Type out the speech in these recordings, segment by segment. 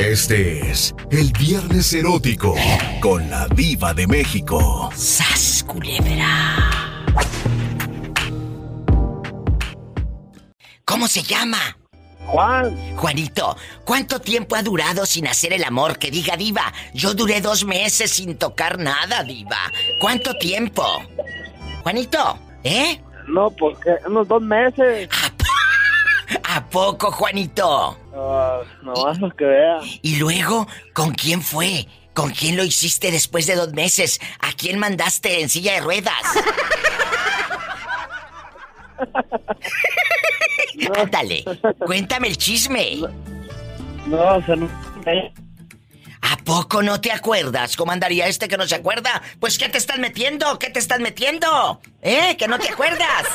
Este es el Viernes Erótico con la Diva de México. ¡Sas, culebra! ¿Cómo se llama? Juan. Juanito, ¿cuánto tiempo ha durado sin hacer el amor? Que diga diva, yo duré dos meses sin tocar nada, diva. ¿Cuánto tiempo? Juanito, ¿eh? No, porque unos dos meses. ¿A poco, Juanito? Uh, no vas a que vea. ¿Y luego con quién fue? ¿Con quién lo hiciste después de dos meses? ¿A quién mandaste en silla de ruedas? Ándale, cuéntame el chisme. No, o sea, no. ¿A poco no te acuerdas? ¿Cómo andaría este que no se acuerda? Pues ¿qué te estás metiendo? ¿Qué te estás metiendo? ¿Eh? ¿Que no te acuerdas?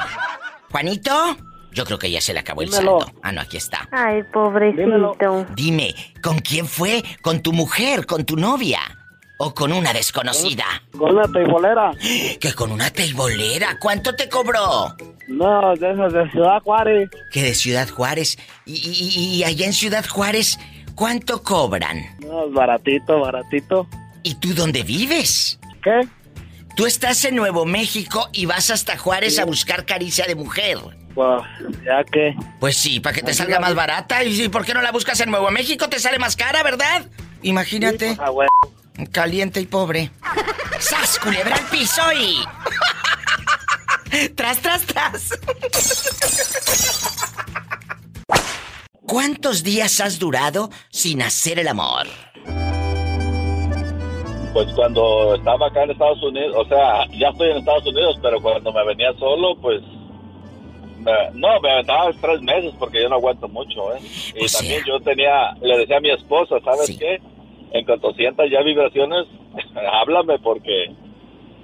Juanito, yo creo que ya se le acabó el saldo. Ah, no, aquí está. Ay, pobrecito. Dime, ¿con quién fue? ¿Con tu mujer? ¿Con tu novia? ¿O con una desconocida? Con una teibolera. Que con una teibolera. ¿Cuánto te cobró? No, de Ciudad Juárez. Que de Ciudad Juárez. Y, y- y allá en Ciudad Juárez, ¿cuánto cobran? No, baratito, baratito. ¿Y tú dónde vives? ¿Qué? Tú estás en Nuevo México y vas hasta Juárez a buscar caricia de mujer. Pues, ya que. Pues sí, para que te salga más barata. ¿Y por qué no la buscas en Nuevo México? Te sale más cara, ¿verdad? Imagínate. Ah, bueno. Caliente y pobre. ¡Sas, culebra al piso y... tras, tras, tras. ¿Cuántos días has durado sin hacer el amor? Pues cuando estaba acá en Estados Unidos, o sea, ya estoy en Estados Unidos, pero cuando me venía solo, pues... me- no, me aventaba tres meses porque yo no aguanto mucho, ¿eh? Y O sea. también yo tenía, le decía a mi esposa, ¿sabes Sí. qué? En cuanto sientas ya vibraciones, háblame porque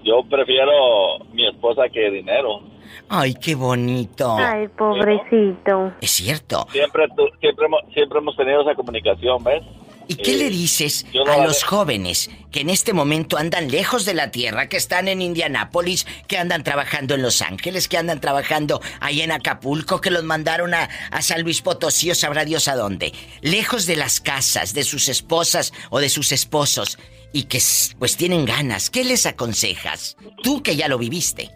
yo prefiero mi esposa que dinero. Ay, qué bonito. Ay, pobrecito. Es cierto. Siempre, tu- siempre, hemos, siempre hemos tenido esa comunicación, ¿ves? ¿Y qué Eh, le dices yo no a los jóvenes que en este momento andan lejos de la tierra, que están en Indianápolis, que andan trabajando en Los Ángeles, que andan trabajando ahí en Acapulco, que los mandaron a, a San Luis Potosí o sabrá Dios a dónde? Lejos de las casas, de sus esposas o de sus esposos y que pues tienen ganas. ¿Qué les aconsejas? Tú que ya lo viviste.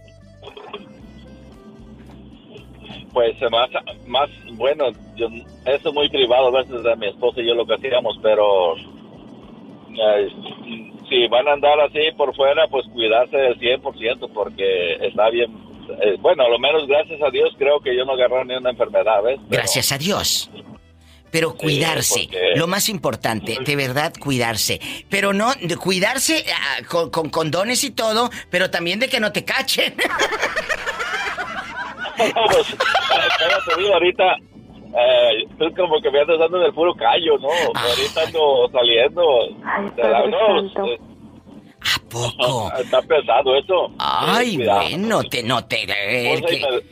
Pues más, más bueno, yo, eso es muy privado a veces de mi esposa y yo lo que hacíamos, pero eh, si van a andar así por fuera, pues cuidarse del 100% porque está bien. eh, bueno, a lo menos gracias a Dios creo que yo no agarré ni una enfermedad, ¿ves? Pero- Gracias a Dios. Pero cuidarse, porque- lo más importante, de verdad cuidarse. Pero no, de cuidarse ah, con, con condones y todo, pero también de que no te cachen. pues, digo, ahorita eh, tú como que me andas dando del puro callo, ¿no? Ahorita ando saliendo. Ay, de la- no, eh, ¿A poco? está pesado eso. Ay, Eh, cuidado. bueno, te, no te... El que,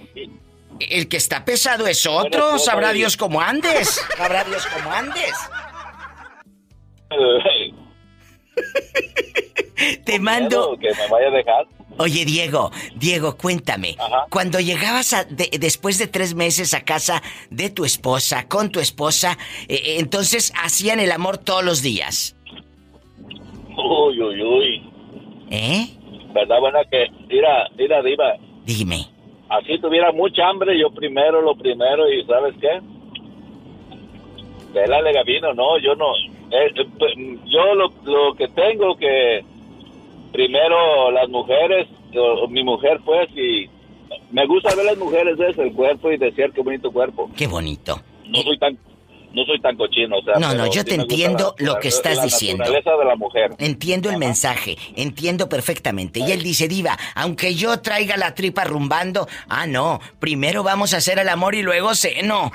el está pesado es otro, sabrá Dios cómo andes. Sabrá Dios cómo andes. Te mando... que me vaya a dejar. Oye, Diego, Diego, cuéntame. Ajá. Cuando llegabas a- de- después de tres meses a casa de tu esposa, con tu esposa, eh, eh, entonces hacían el amor todos los días. Uy, uy, uy. ¿Eh? ¿Verdad? Bueno, que, mira, mira, Diva, Dime. así tuviera mucha hambre, yo primero, lo primero, y ¿sabes qué? Vélale, Gavino, no, yo no. eh, eh, pues, yo lo, lo que tengo que primero las mujeres, o- mi mujer pues, y me gusta ver las mujeres desde el cuerpo y decir qué bonito cuerpo. Qué bonito. No soy tan no soy tan cochino, o sea, No, no, yo sí te entiendo la- lo que la- estás la diciendo. naturaleza de la mujer. Entiendo el mensaje, entiendo perfectamente. Y él dice, Diva, aunque yo traiga la tripa rumbando, ah, no, primero vamos a hacer el amor y luego seno.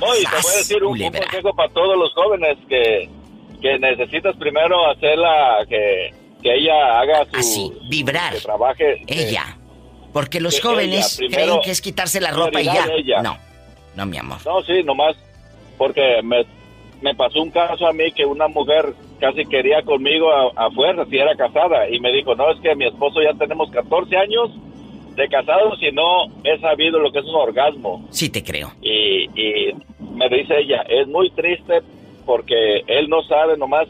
No, y te voy a decir un, un consejo para todos los jóvenes que, que necesitas primero hacerla que, que ella haga su Así, vibrar. que trabaje que- Ella. Porque los jóvenes ella, primero, creen que es quitarse la ropa y ya. ella. No, no, mi amor. No, sí, nomás porque me, me pasó un caso a mí que una mujer casi quería conmigo a, a fuerza si era casada y me dijo, no, es que mi esposo ya tenemos 14 años de casados y no he sabido lo que es un orgasmo. Sí te creo. Y, y me dice ella, es muy triste porque él no sabe nomás.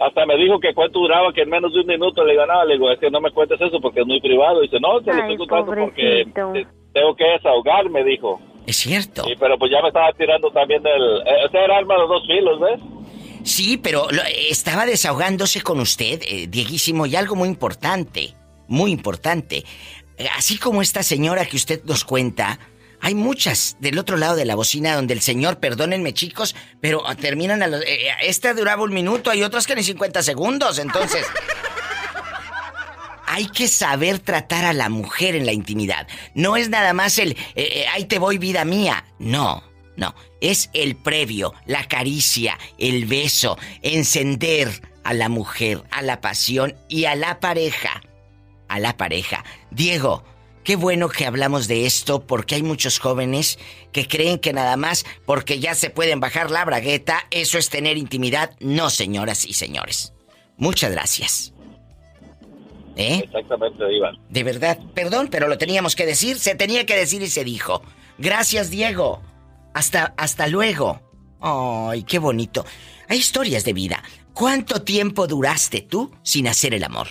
Hasta me dijo que cuánto duraba, que en menos de un minuto le ganaba. Le digo, es que no me cuentes eso porque es muy privado. dice, no, te lo estoy contando porque pobrecito. tengo que desahogar, me dijo. Es cierto. Sí, pero pues ya me estaba tirando también del... eh, Ese era arma de dos filos, ¿ves? Sí, pero lo- estaba desahogándose con usted, eh, Dieguísimo, y algo muy importante, muy importante. Eh, Así como esta señora que usted nos cuenta, hay muchas del otro lado de la bocina donde el señor, perdónenme chicos, pero ah, terminan a los... eh, esta duraba un minuto, hay otras que ni 50 segundos, entonces... Hay que saber tratar a la mujer en la intimidad. No es nada más el, eh, eh, ahí te voy vida mía. No, no. Es el previo, la caricia, el beso, encender a la mujer, a la pasión y a la pareja. A la pareja. Diego, qué bueno que hablamos de esto porque hay muchos jóvenes que creen que nada más porque ya se pueden bajar la bragueta, eso es tener intimidad. No, señoras y señores. Muchas gracias. ¿Eh? Exactamente, Iván. De verdad, perdón, pero lo teníamos que decir, se tenía que decir y se dijo. Gracias, Diego. Hasta, hasta luego. Ay, qué bonito. Hay historias de vida. ¿Cuánto tiempo duraste tú sin hacer el amor?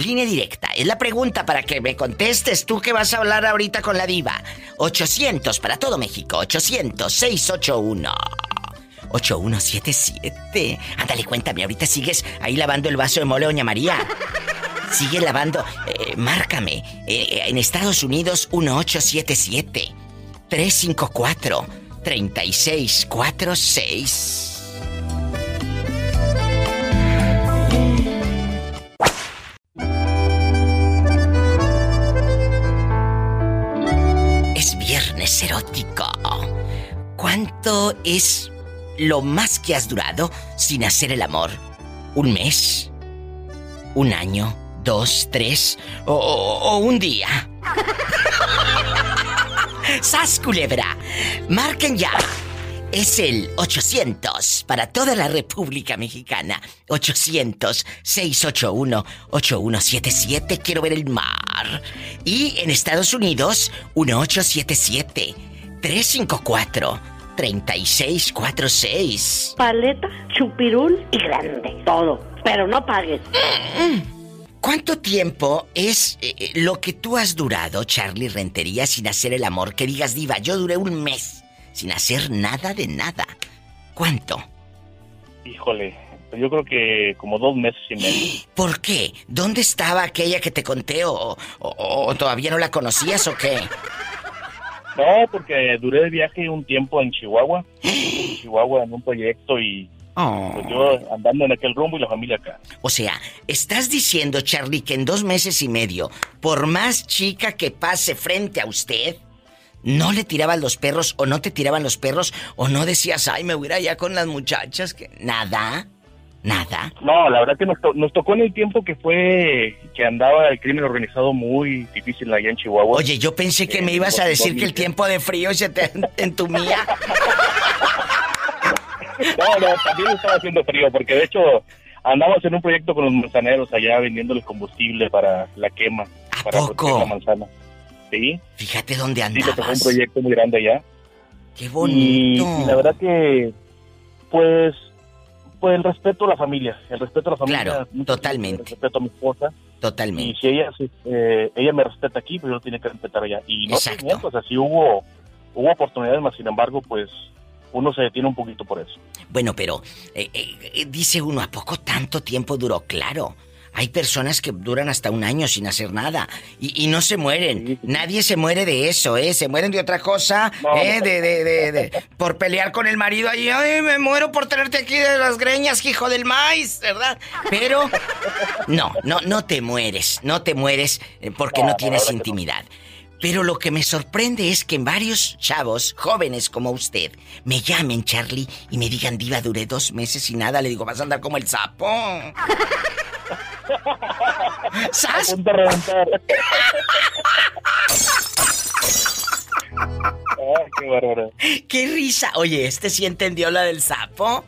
Línea directa, es la pregunta para que me contestes tú que vas a hablar ahorita con la diva. 800 para todo México, 800-681. 8177. Ándale, cuéntame, ahorita sigues ahí lavando el vaso de mole, doña María. Sigue lavando. eh, márcame. eh, en Estados Unidos, 1877 354 3646. ¿Cuánto es lo más que has durado sin hacer el amor? ¿Un mes? ¿Un año? ¿Dos? ¿Tres? ¿O, un día? ¡Sas, culebra! Marquen ya. Es el 800 para toda la República Mexicana. 800-681-8177. Quiero ver el mar. Y en Estados Unidos, 1877-354-3646. Paleta, chupirul y grande. Todo. Pero no pagues. ¿Cuánto tiempo es eh, eh, lo que tú has durado, Charlie Rentería, sin hacer el amor? Que digas, diva, yo duré un mes sin hacer nada de nada. ¿Cuánto? Híjole, yo creo que como dos meses y medio. ¿Por qué? ¿Dónde estaba aquella que te conté o, o- o todavía no la conocías o qué? No, porque duré de viaje un tiempo en Chihuahua, en Chihuahua en un proyecto y Oh. pues yo andando en aquel rumbo y la familia acá. O sea, estás diciendo, Charlie, que en dos meses y medio, por más chica que pase frente a usted, no le tiraban los perros o no te tiraban los perros o no decías, ay, me voy a ir allá con las muchachas, que nada, nada. No, la verdad que nos, to- nos tocó en el tiempo que fue que andaba el crimen organizado muy difícil allá en Chihuahua. Oye, yo pensé que me Eh, ibas a dos- decir que el tiempo de frío se te entumía. No, no, también estaba haciendo frío, porque de hecho andamos en un proyecto con los manzaneros allá vendiéndoles combustible para la quema, ¿A para poco? la manzana. Sí, Fíjate dónde sí, le tocó un andabas. proyecto muy grande allá. Qué Y, bonito. y la verdad que, pues, pues el respeto a la familia, el respeto a la familia. Claro, totalmente. El respeto a mi esposa. Y Totalmente. si ella, si, eh, ella me respeta aquí, pues yo tiene que respetar allá. Y no Exacto. te miento, o sea, sí hubo, hubo oportunidades, más sin embargo, pues uno se detiene un poquito por eso. Bueno, pero eh, eh, eh, dice uno, ¿a poco tanto tiempo duró? Claro. Hay personas que duran hasta un año sin hacer nada y, y no se mueren. Sí. Nadie se muere de eso, ¿eh? Se mueren de otra cosa, No, ¿eh? De, de, de, de- por pelear con el marido ahí. Ay, me muero por tenerte aquí de las greñas, hijo del maíz, ¿verdad? Pero no, no, no te mueres, no te mueres eh, porque No, tienes intimidad. Pero lo que me sorprende es que varios chavos, jóvenes como usted, me llamen, Charlie, y me digan, Diva, duré dos meses y nada. Le digo, vas a andar como el sapo. A ¿Sas? punto de reventar. Ay, qué bárbaro. ¡Qué risa! Oye, ¿este sí entendió la del sapo?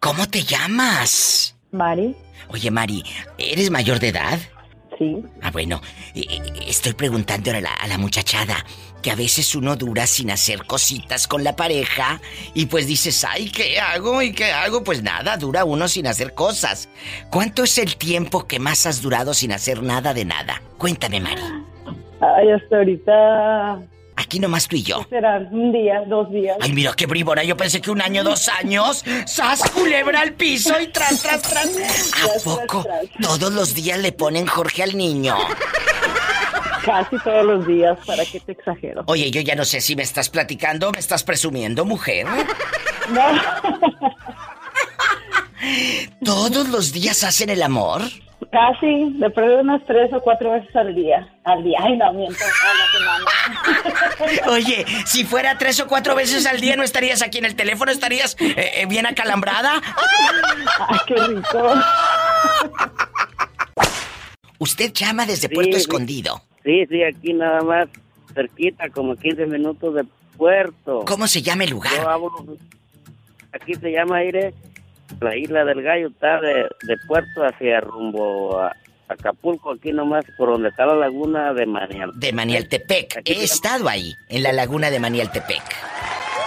¿Cómo te llamas? Mari, Oye, Mari, ¿eres mayor de edad? sí. Ah, bueno, eh, eh, estoy preguntando a la, a la muchachada que a veces uno dura sin hacer cositas con la pareja y pues dices, ay, ¿qué hago? ¿Y qué hago? Pues nada, dura uno sin hacer cosas. ¿Cuánto es el tiempo que más has durado sin hacer nada de nada? Cuéntame, Mari. Ay, hasta ahorita Aquí nomás tú y yo. serán un día, dos días. Ay, mira qué bribona. Yo pensé que un año, dos años. ¡Sas, culebra al piso y tras, tras, tras! ¿A poco todos los días le ponen Jorge al niño? Casi todos los días, ¿para qué te exagero? Oye, yo ya no sé si me estás platicando o me estás presumiendo, mujer. No. ¿Todos los días hacen el amor? Casi, de pronto unas tres o cuatro veces al día. Al día, ay, no, miento, a la semana. Oye, si fuera tres o cuatro veces al día, ¿no estarías aquí en el teléfono? ¿Estarías eh, eh, bien acalambrada? Ay, qué rico. Usted llama desde Puerto sí. Escondido. Sí, sí, aquí nada más, cerquita, como 15 minutos de puerto. ¿Cómo se llama el Yo lugar? hablo, aquí se llama Aire, la isla del Gallo está de, de puerto hacia rumbo a Acapulco, aquí nomás por donde está la laguna de Manial. De Manialtepec. Aquí He estado ahí, en la laguna de Manialtepec.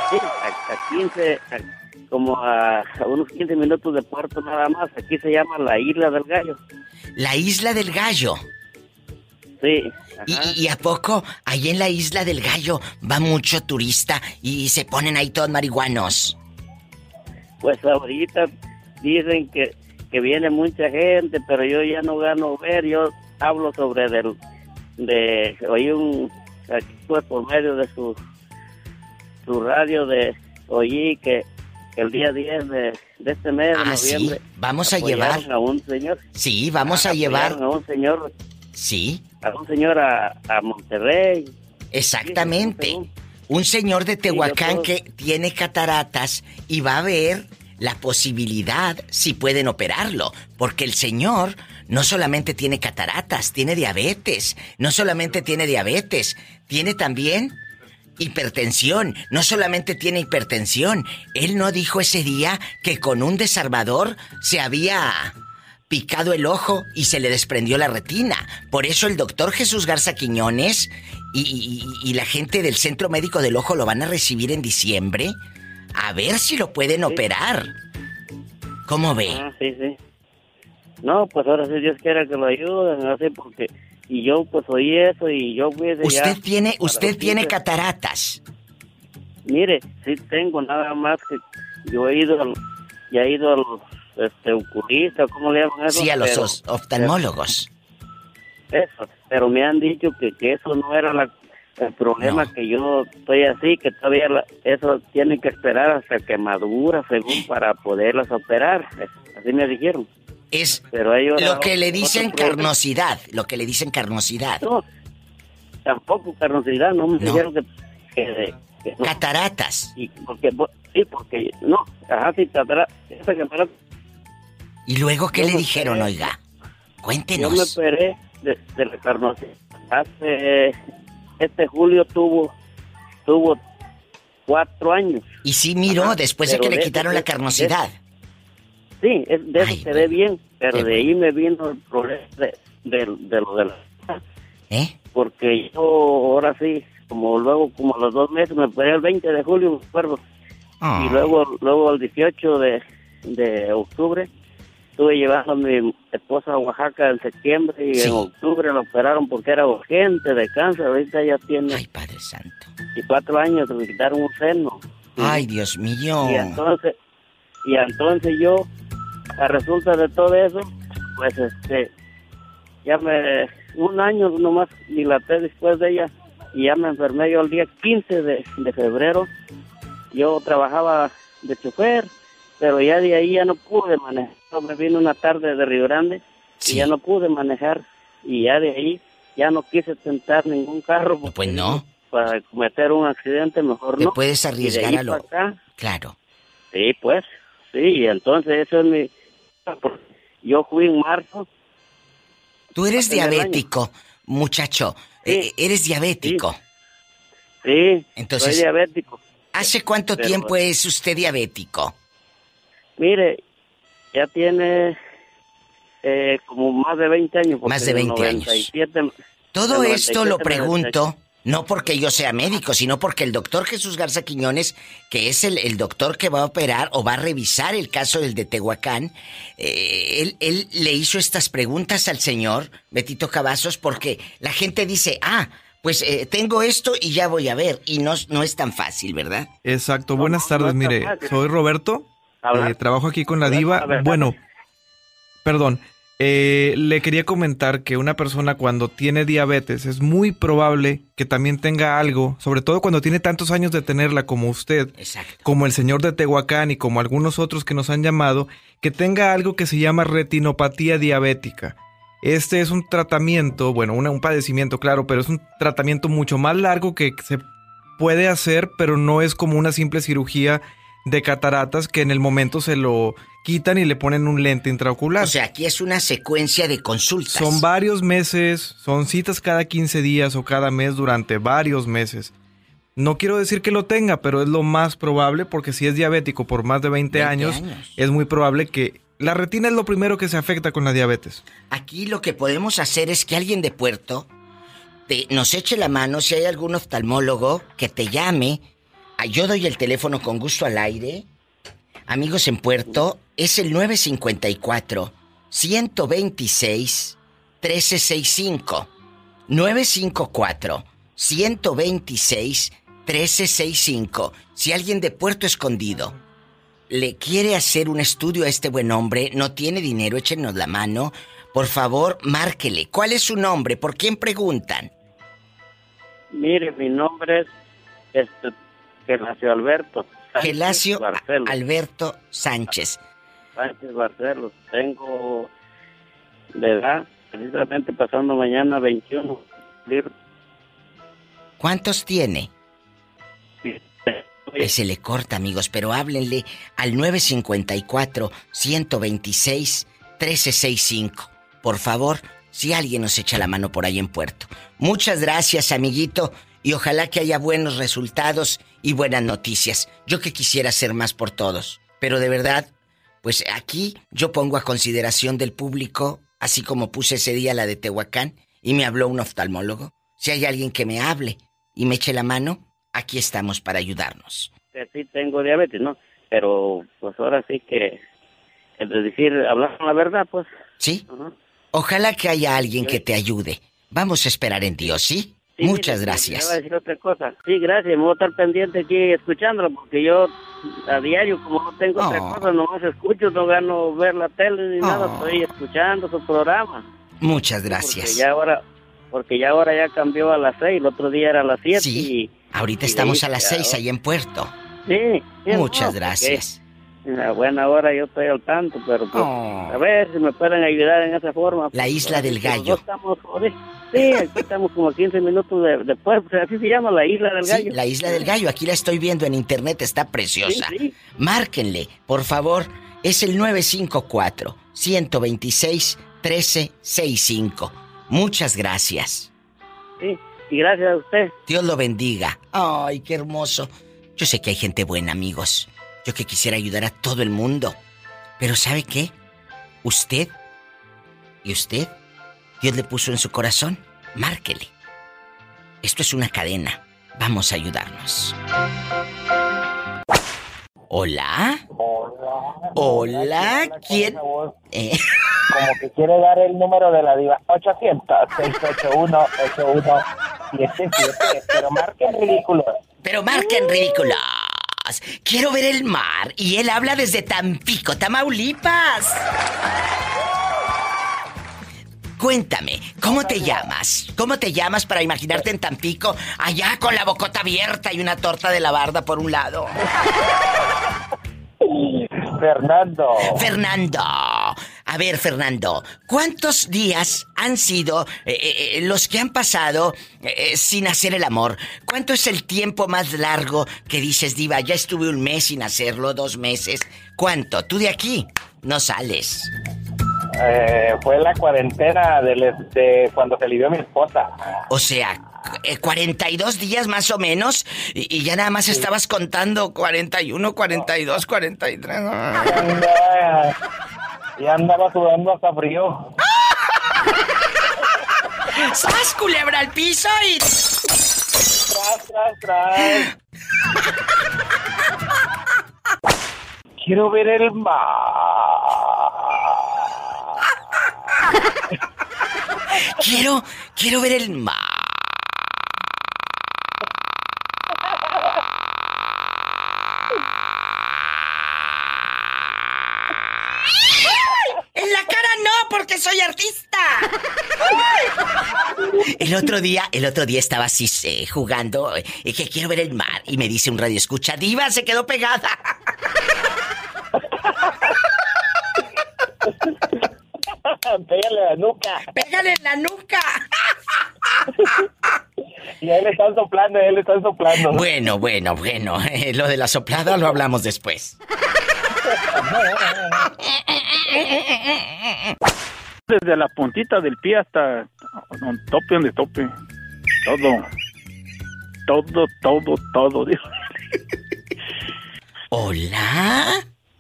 Sí, a, a 15, a- como a, a unos 15 minutos de puerto nada más. Aquí se llama la isla del Gallo. La isla del Gallo. Sí. ¿Y, ajá. y a poco, ahí en la isla del Gallo, va mucho turista y se ponen ahí todos marihuanos? Pues ahorita dicen que, que viene mucha gente, pero yo ya no gano ver. Yo hablo sobre del, de, oí un, aquí pues por medio de su, su radio de, oí que, el día 10 de, de este mes de Ah, sí. noviembre. Vamos a llevar. a un señor. Sí, vamos a apoyaron llevar. a un señor, Sí, a un señor a, a Monterrey. exactamente. Un señor de Tehuacán que tiene cataratas y va a ver la posibilidad si pueden operarlo. Porque el señor no solamente tiene cataratas, tiene diabetes. No solamente tiene diabetes, tiene también hipertensión. No solamente tiene hipertensión. Él no dijo ese día que con un desarmador se había picado el ojo y se le desprendió la retina. Por eso el doctor Jesús Garza Quiñones y, y- y la gente del Centro Médico del Ojo lo van a recibir en diciembre. A ver si lo pueden operar. ¿Cómo ve? Ah, sí, sí. No, pues ahora sí Dios quiera que lo ayuden, así porque... Y yo pues oí eso y yo fui de Usted ya tiene, usted tiene 15. cataratas. Mire, sí tengo nada más que yo he ido ya he ido a los este, oculistas, ¿cómo le llaman eso? Sí, a los Pero- os- oftalmólogos. Eso, pero me han dicho que, que eso no era la, el problema, No. que yo estoy así, que todavía la- eso tiene que esperar hasta que madura, según para poderlas operar. Así me dijeron. Es Pero ellos lo que le dicen carnosidad. Lo que le dicen carnosidad. No, tampoco carnosidad, no me No. dijeron que, que, que no. Cataratas. Y porque, sí, porque, no, ajá, sí, catara- esa catara- ¿Y luego qué Yo le dijeron, oiga? yo me Cuéntenos. operé de, de la carnosidad. Hace, este julio tuvo, tuvo cuatro años. Y sí miró Ajá, después de que le de- quitaron de- la carnosidad. Sí, es- de eso quedé bien, pero de ahí me vino el problema de, lo de la... ¿Eh? Porque yo ahora sí, como luego, como a los dos meses, me operé el 20 de julio, me acuerdo. Ah. Y luego, luego el 18 de, de octubre, estuve llevando a mi esposa a Oaxaca en septiembre y Sí. en octubre la operaron porque era urgente de cáncer. Ahorita ya tiene Ay, Padre Santo. 24 años, le quitaron un seno. Ay, Dios mío. Y entonces, y entonces yo, a resulta de todo eso, pues este, ya me, un año nomás dilaté después de ella y ya me enfermé yo el día 15 de, de febrero. Yo trabajaba de chofer, pero ya de ahí ya no pude manejar. Me vino una tarde de Río Grande Sí. y ya no pude manejar y ya de ahí ya no quise tentar ningún carro. porque Pues no. Para cometer un accidente mejor Te no. puedes arriesgar a lo... acá, Claro. Sí, pues, sí, entonces eso es mi... Yo fui en marzo, Tú eres diabético, muchacho. Sí. Eh, eres diabético. sí, Entonces- soy diabético. ¿Hace cuánto Pero- tiempo es usted diabético? Mire, ya tiene Eh, como más de 20 años. Más de 20 en el años. 97 Todo esto lo 97 me pregunto no porque yo sea médico, sino porque el doctor Jesús Garza Quiñones, que es el, el doctor que va a operar o va a revisar el caso del de Tehuacán, eh, él, él le hizo estas preguntas al señor Betito Cavazos porque la gente dice, ah, pues eh, tengo esto y ya voy a ver. Y no, no es tan fácil, ¿verdad? Exacto, buenas tardes, mire, soy Roberto. Eh, trabajo aquí con la diva. Bueno, perdón, eh, le quería comentar que una persona cuando tiene diabetes es muy probable que también tenga algo, sobre todo cuando tiene tantos años de tenerla como usted, Exacto. como el señor de Tehuacán y como algunos otros que nos han llamado, que tenga algo que se llama retinopatía diabética. Este es un tratamiento, bueno, una- un padecimiento, claro, pero es un tratamiento mucho más largo que se puede hacer, pero no es como una simple cirugía de cataratas que en el momento se lo quitan y le ponen un lente intraocular. O sea, aquí es una secuencia de consultas. Son varios meses, son citas cada 15 días o cada mes durante varios meses. No quiero decir que lo tenga, pero es lo más probable porque si es diabético por más de 20, 20 años, años. es muy probable que la retina es lo primero que se afecta con la diabetes. Aquí lo que podemos hacer es que alguien de puerto te- nos eche la mano si hay algún oftalmólogo que te llame. Ah, Yo doy el teléfono con gusto al aire. Amigos en puerto, es el 954 126 1365. 954 126 1365. Si alguien de Puerto Escondido le quiere hacer un estudio a este buen hombre, no tiene dinero, échenos la mano. Por favor, márquele. ¿Cuál es su nombre? ¿Por quién preguntan? Mire, mi nombre es este, Gelacio Alberto. Sánchez Gelacio Barcelos. Alberto Sánchez. Sánchez Barcelos. Tengo de edad, precisamente pasando mañana 21. cumplir ¿Cuántos tiene? Que se le corta, amigos, pero háblenle al 954-126-1365. Por favor, si alguien nos echa la mano por ahí en Puerto. Muchas gracias, amiguito, y ojalá que haya buenos resultados y buenas noticias. Yo que quisiera hacer más por todos, pero de verdad, pues aquí yo pongo a consideración del público, así como puse ese día la de Tehuacán, y me habló un oftalmólogo. Si hay alguien que me hable y me eche la mano, aquí estamos para ayudarnos. sí tengo diabetes, ¿no? Pero pues ahora sí que, es decir, hablar con la verdad, pues. ¿Sí? Ojalá que haya alguien que te ayude. Vamos a esperar en Dios, ¿sí? Sí, Muchas mire, gracias. Voy a decir otra cosa. Sí, gracias. Me voy a estar pendiente aquí escuchándolo porque yo a diario, como no tengo otra Oh. cosa, nomás escucho, no gano ver la tele ni nada, Oh. estoy escuchando su programa. Muchas Porque gracias. ya ahora, porque ya ahora ya cambió a las seis, el otro día era a las siete. Sí, y- ahorita y estamos ahí a las seis ahí en Puerto. Sí. sí, Muchas no, porque gracias. A buena hora yo estoy al tanto, pero pues, Oh. a ver si me pueden ayudar en esa forma. La isla del gallo. estamos. Sí, aquí estamos como a 15 minutos de- después, pues así se llama la isla del Sí, gallo. la isla del gallo, aquí la estoy viendo en internet, está preciosa. Sí, sí. Márquenle, por favor, es el 954-126-1365. Muchas gracias. Sí, y gracias a usted. Dios lo bendiga. Ay, qué hermoso. Yo sé que hay gente buena, amigos. Yo que quisiera ayudar a todo el mundo. Pero ¿sabe qué? Usted y usted, Dios le puso en su corazón. Márquele. Esto es una cadena. Vamos a ayudarnos. Hola. Hola. ¿Quién? Eh, Como que quiere dar el número de la diva. 800-681-8177. Pero marquen ridículo. Pero marquen ridículos. Quiero ver el mar. Y él habla desde Tampico, Tamaulipas. Cuéntame, ¿cómo te llamas? ¿Cómo te llamas para imaginarte en Tampico, allá con la bocota abierta y una torta de la barda por un lado? Fernando. Fernando. A ver, Fernando, ¿cuántos días han sido eh, eh, los que han pasado eh, sin hacer el amor? ¿Cuánto es el tiempo más largo que dices, Diva? Ya estuve un mes sin hacerlo, dos meses. ¿Cuánto? Tú de aquí no sales. Eh, fue la cuarentena de, de cuando se lidió mi esposa. O sea, eh, 42 días más o menos y, y ya nada más estabas contando 41, 42, 43. Ah, Ya andaba sudando hasta frío. ¡Sas, culebra al piso y... Tras, tras, tras. Quiero ver el mar. Quiero, quiero ver el mar. En la cara no, porque soy artista. El otro día, el otro día estaba así eh, jugando eh, que quiero ver el mar y me dice un radio escucha, diva, se quedó pegada. Pégale a la nuca. Pégale en la nuca. Y a él le están soplando, a él le están soplando. Bueno, bueno, bueno. eh, lo de la soplada lo hablamos después. Desde la puntita del pie hasta un tope donde tope. Todo. Todo, todo, todo. Hola.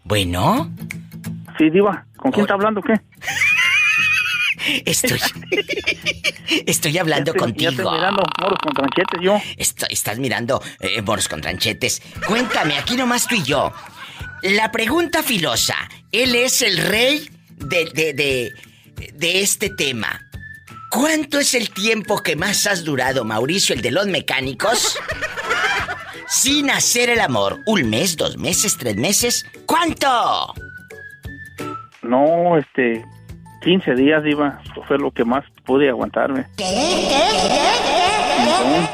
Bueno, Sí, Diva. ¿Con quién está hablando? ¿Qué? Estoy. Estoy hablando Ya contigo. Ya estoy mirando moros con tranchetes yo. Estás mirando eh, moros con tranchetes. Cuéntame, aquí nomás tú y yo. La pregunta filosa. Él es el rey de, de, de, de este tema. ¿Cuánto es el tiempo que más has durado, Mauricio, el de los mecánicos? Sin hacer el amor. ¿Un mes, dos meses, tres meses? ¿Cuánto? No, este... 15 días, Diva. Fue lo que más pude aguantarme. Quinzón.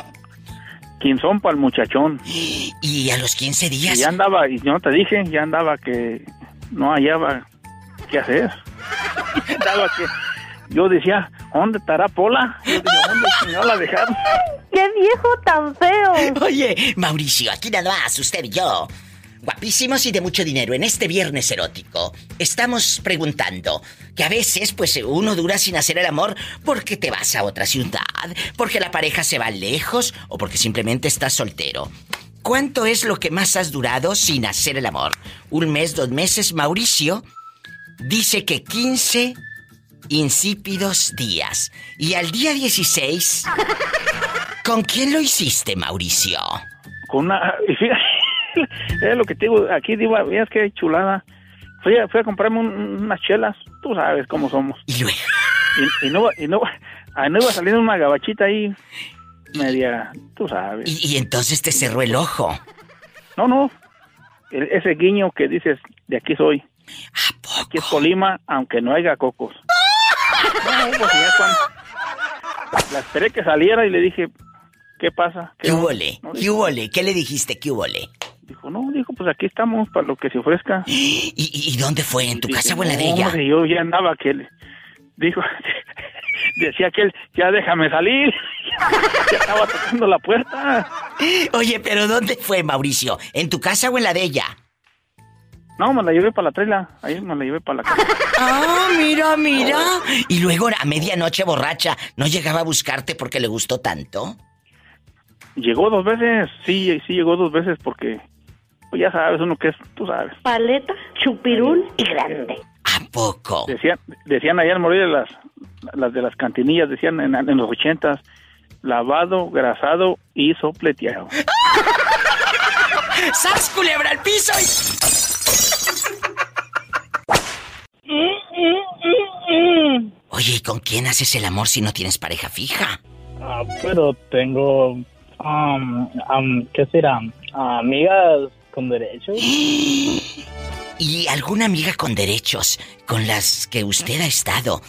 Quinzón para el muchachón. Y a los 15 Y días. ya andaba, y no te dije, ya andaba que no hallaba qué hacer. andaba que yo decía, ¿dónde estará Pola? Yo decía, ¿dónde no la dejaron? ¡Qué viejo tan feo! Oye, Mauricio, aquí nada más, usted y yo. Guapísimos y de mucho dinero. En este viernes erótico estamos preguntando que a veces pues uno dura sin hacer el amor porque te vas a otra ciudad, porque la pareja se va lejos o porque simplemente estás soltero. ¿Cuánto es lo que más has durado sin hacer el amor? ¿Un mes, dos meses? Mauricio dice que 15 insípidos días. Y al día 16, ¿con quién lo hiciste, Mauricio? Con una... es lo que te digo, aquí digo, veas qué chulada. Fui a, fui a comprarme un- unas chelas, tú sabes cómo somos. Y luego... Y, y no, y no, ah, no iba saliendo una gabachita ahí, media, tú sabes. Y, y entonces te cerró el ojo. No, no, el- ese guiño que dices, de aquí soy. Aquí es Colima, aunque no haya cocos. No, pues ya cuando... La esperé que saliera y le dije, ¿qué pasa? ¿Qué hubole? ¿Qué? ¿Qué le dijiste? ¿Qué hubole? Dijo, no, dijo, pues aquí estamos para lo que se ofrezca. ¿Y, y dónde fue? ¿En tu casa o en la de "No, ella? yo ya andaba que él... Dijo, decía que él, ya déjame salir. ya estaba tocando la puerta. Oye, pero ¿dónde fue, Mauricio? ¿En tu casa o en la de ella? No, me la llevé para la trela. Ahí me la llevé para la casa. Ah, mira, mira. Y luego a medianoche borracha, ¿no llegaba a buscarte porque le gustó tanto? Llegó dos veces, sí, sí llegó dos veces porque, pues ya sabes, uno que es, tú sabes. Paleta, chupirul y grande. ¿A poco? Decían, decían allá en Morelia las, las de las cantinillas, decían en, en los ochentas, lavado, grasado y sopleteado. ¡Sas, culebra al piso! Oye, ¿y con quién haces el amor si no tienes pareja fija? Ah, pero tengo, um, um, ¿qué será? amigas con derechos. ¿Y alguna amiga con derechos con las que usted ha estado?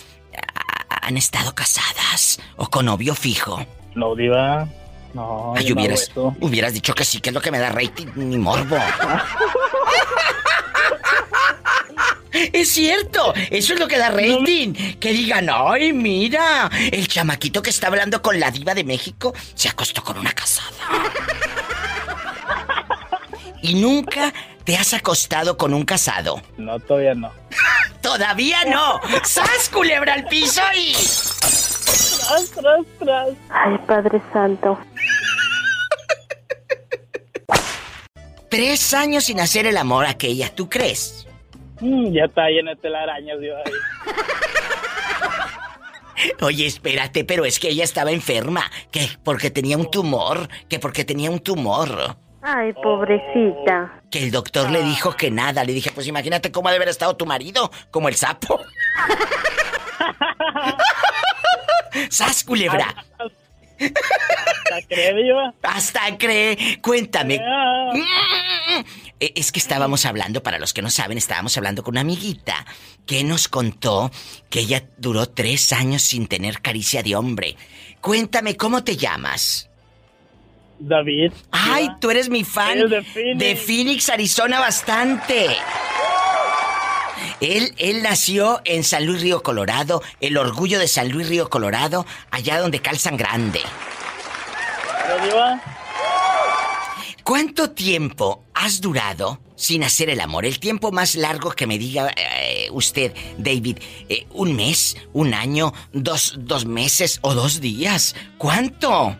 ¿Han estado casadas o con novio fijo? No, diva. No, Ay, no hubieras, eso. hubieras dicho que sí, que es lo que me da rating, ni morbo. Es cierto, eso es lo que da rating. Que digan, ay, mira, el chamaquito que está hablando con la diva de México se acostó con una casada. Y nunca te has acostado con un casado. No, todavía no. Todavía no. ¡Sas, culebra al piso y... Tras, tras, tras. Ay, Padre Santo. Tres años sin hacer el amor aquella, ¿tú crees? Mm, ya está lleno de telarañas, ahí. Oye, espérate, pero es que ella estaba enferma. Que porque tenía un tumor. Que porque tenía un tumor. Ay, pobrecita. Que el doctor le dijo que nada. Le dije, pues imagínate cómo ha de haber estado tu marido. Como el sapo. ¡Sas, culebra! ¿Hasta cree? Hasta cree. Cuéntame. Ah. Eh, Es que estábamos hablando, para los que no saben, estábamos hablando con una amiguita que nos contó que ella duró tres años sin tener caricia de hombre. Cuéntame, ¿cómo te llamas? David. Ay, tú eres mi fan de Phoenix. de Phoenix, Arizona, bastante. Él, él nació en San Luis Río Colorado, el orgullo de San Luis Río Colorado, allá donde calzan grande. ¿Cuánto tiempo has durado sin hacer el amor? El tiempo más largo que me diga eh, usted, David. Eh, ¿Un mes? ¿Un año? Dos, ¿Dos meses o dos días? ¿Cuánto?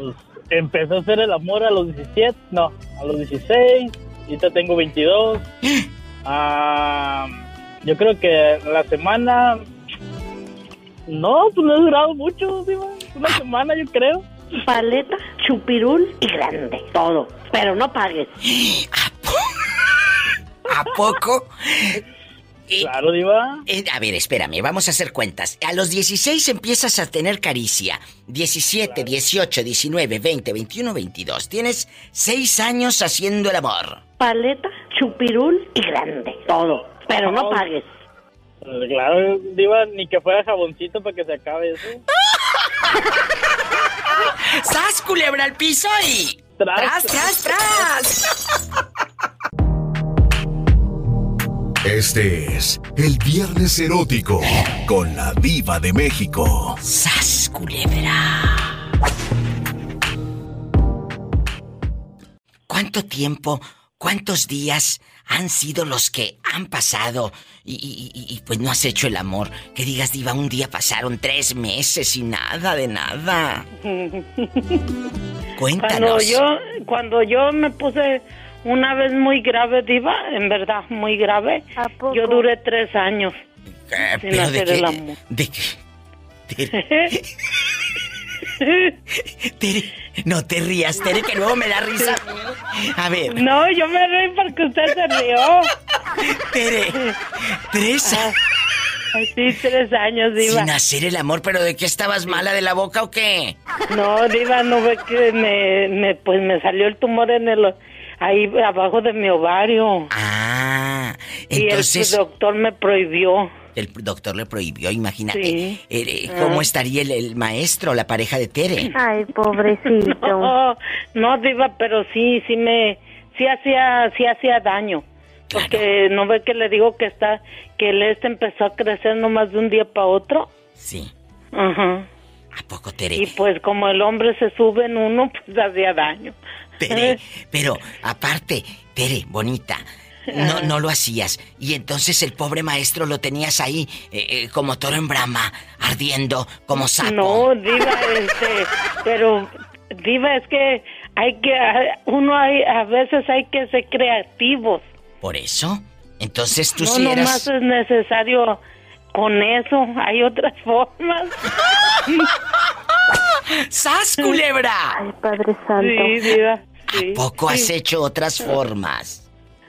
Pues empecé a hacer el amor a los 17, no, a los 16, ahorita tengo 22. Ah, yo creo que la semana... No, pues no he durado mucho, Diva. Una semana yo creo. Paleta, chupirul y grande. Todo. Pero no pagues. ¿A poco? Claro, Diva. Eh, a ver, espérame, vamos a hacer cuentas. A los 16 empiezas a tener caricia. 17, 18, 19, 20, 21, 22. Tienes 6 años haciendo el amor. Paleta, chupirul y grande. Todo. Pero no pagues. Claro, Diva, ni que fuera jaboncito para que se acabe eso. ¡Sas, culebra al piso y... Tras, tras, tras! Este es el Viernes Erótico con la Diva de México. ¡Sas, culebra! ¿Cuánto tiempo, cuántos días han sido los que han pasado y, y- y- y, pues no has hecho el amor? Que digas, diva, un día pasaron tres meses y nada de nada. Cuando Cuéntanos. yo, cuando yo me puse una vez muy grave, Diva, en verdad, muy grave, yo duré tres años Eh, sin pero de hacer el qué- amor. ¿De qué? Tere, Tere, no te rías, Tere, que luego me da risa. a ver, No, yo me reí porque usted se rió. Tere, tres Ah, Sí, tres años, Diva. sin hacer el amor, pero ¿de qué estabas mala de la boca o qué? No, Diva, no ve que me, me, pues me salió el tumor en el, ahí abajo de mi ovario. Ah, y entonces el doctor me prohibió. el doctor le prohibió, imagínate. Sí. Eh, eh, ¿Cómo Ah. estaría el, el maestro, la pareja de Tere? Ay, pobrecito. No, no, Diva, pero sí, sí me, sí hacía, sí hacía daño. Porque no ve que le digo que está, que el este empezó a crecer nomás de un día para otro. Sí. Ajá. ¿A poco, Tere? Y pues como el hombre se sube en uno, pues hacía daño. Tere, pero aparte, Tere, bonita, no, no lo hacías. Y entonces el pobre maestro lo tenías ahí, eh, eh, como toro en brama, ardiendo, como sapo. No, Diva, este, pero Diva, es que hay que, uno hay, a veces hay que ser creativos. ¿Por eso? Entonces tú no sí eras... es necesario con eso, hay otras formas. ¡Sas, culebra! Ay, Padre Santo. Sí, Diva. Sí, ¿Poco has hecho otras formas?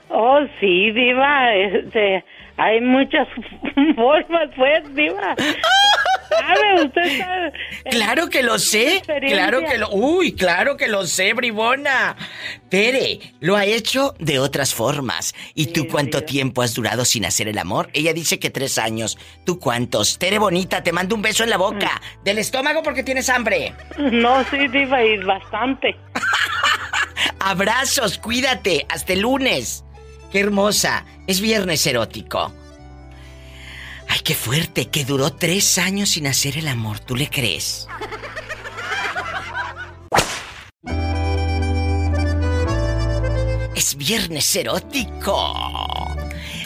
Oh, sí, Diva, este, hay muchas formas, pues, Diva. ¿Sabe? Usted sabe. Claro que lo sé, claro que lo... Uy, claro que lo sé, bribona. Tere, lo ha hecho de otras formas. ¿Y tú cuánto tiempo has durado sin hacer el amor? Ella dice que tres años. ¿Tú cuántos? Tere bonita, te mando un beso en la boca. Del estómago porque tienes hambre. No, sí, Diva, y bastante. Abrazos, cuídate. Hasta el lunes. Qué hermosa. Es viernes erótico. Ay, qué fuerte, que duró tres años sin hacer el amor. ¿Tú le crees? Es viernes erótico.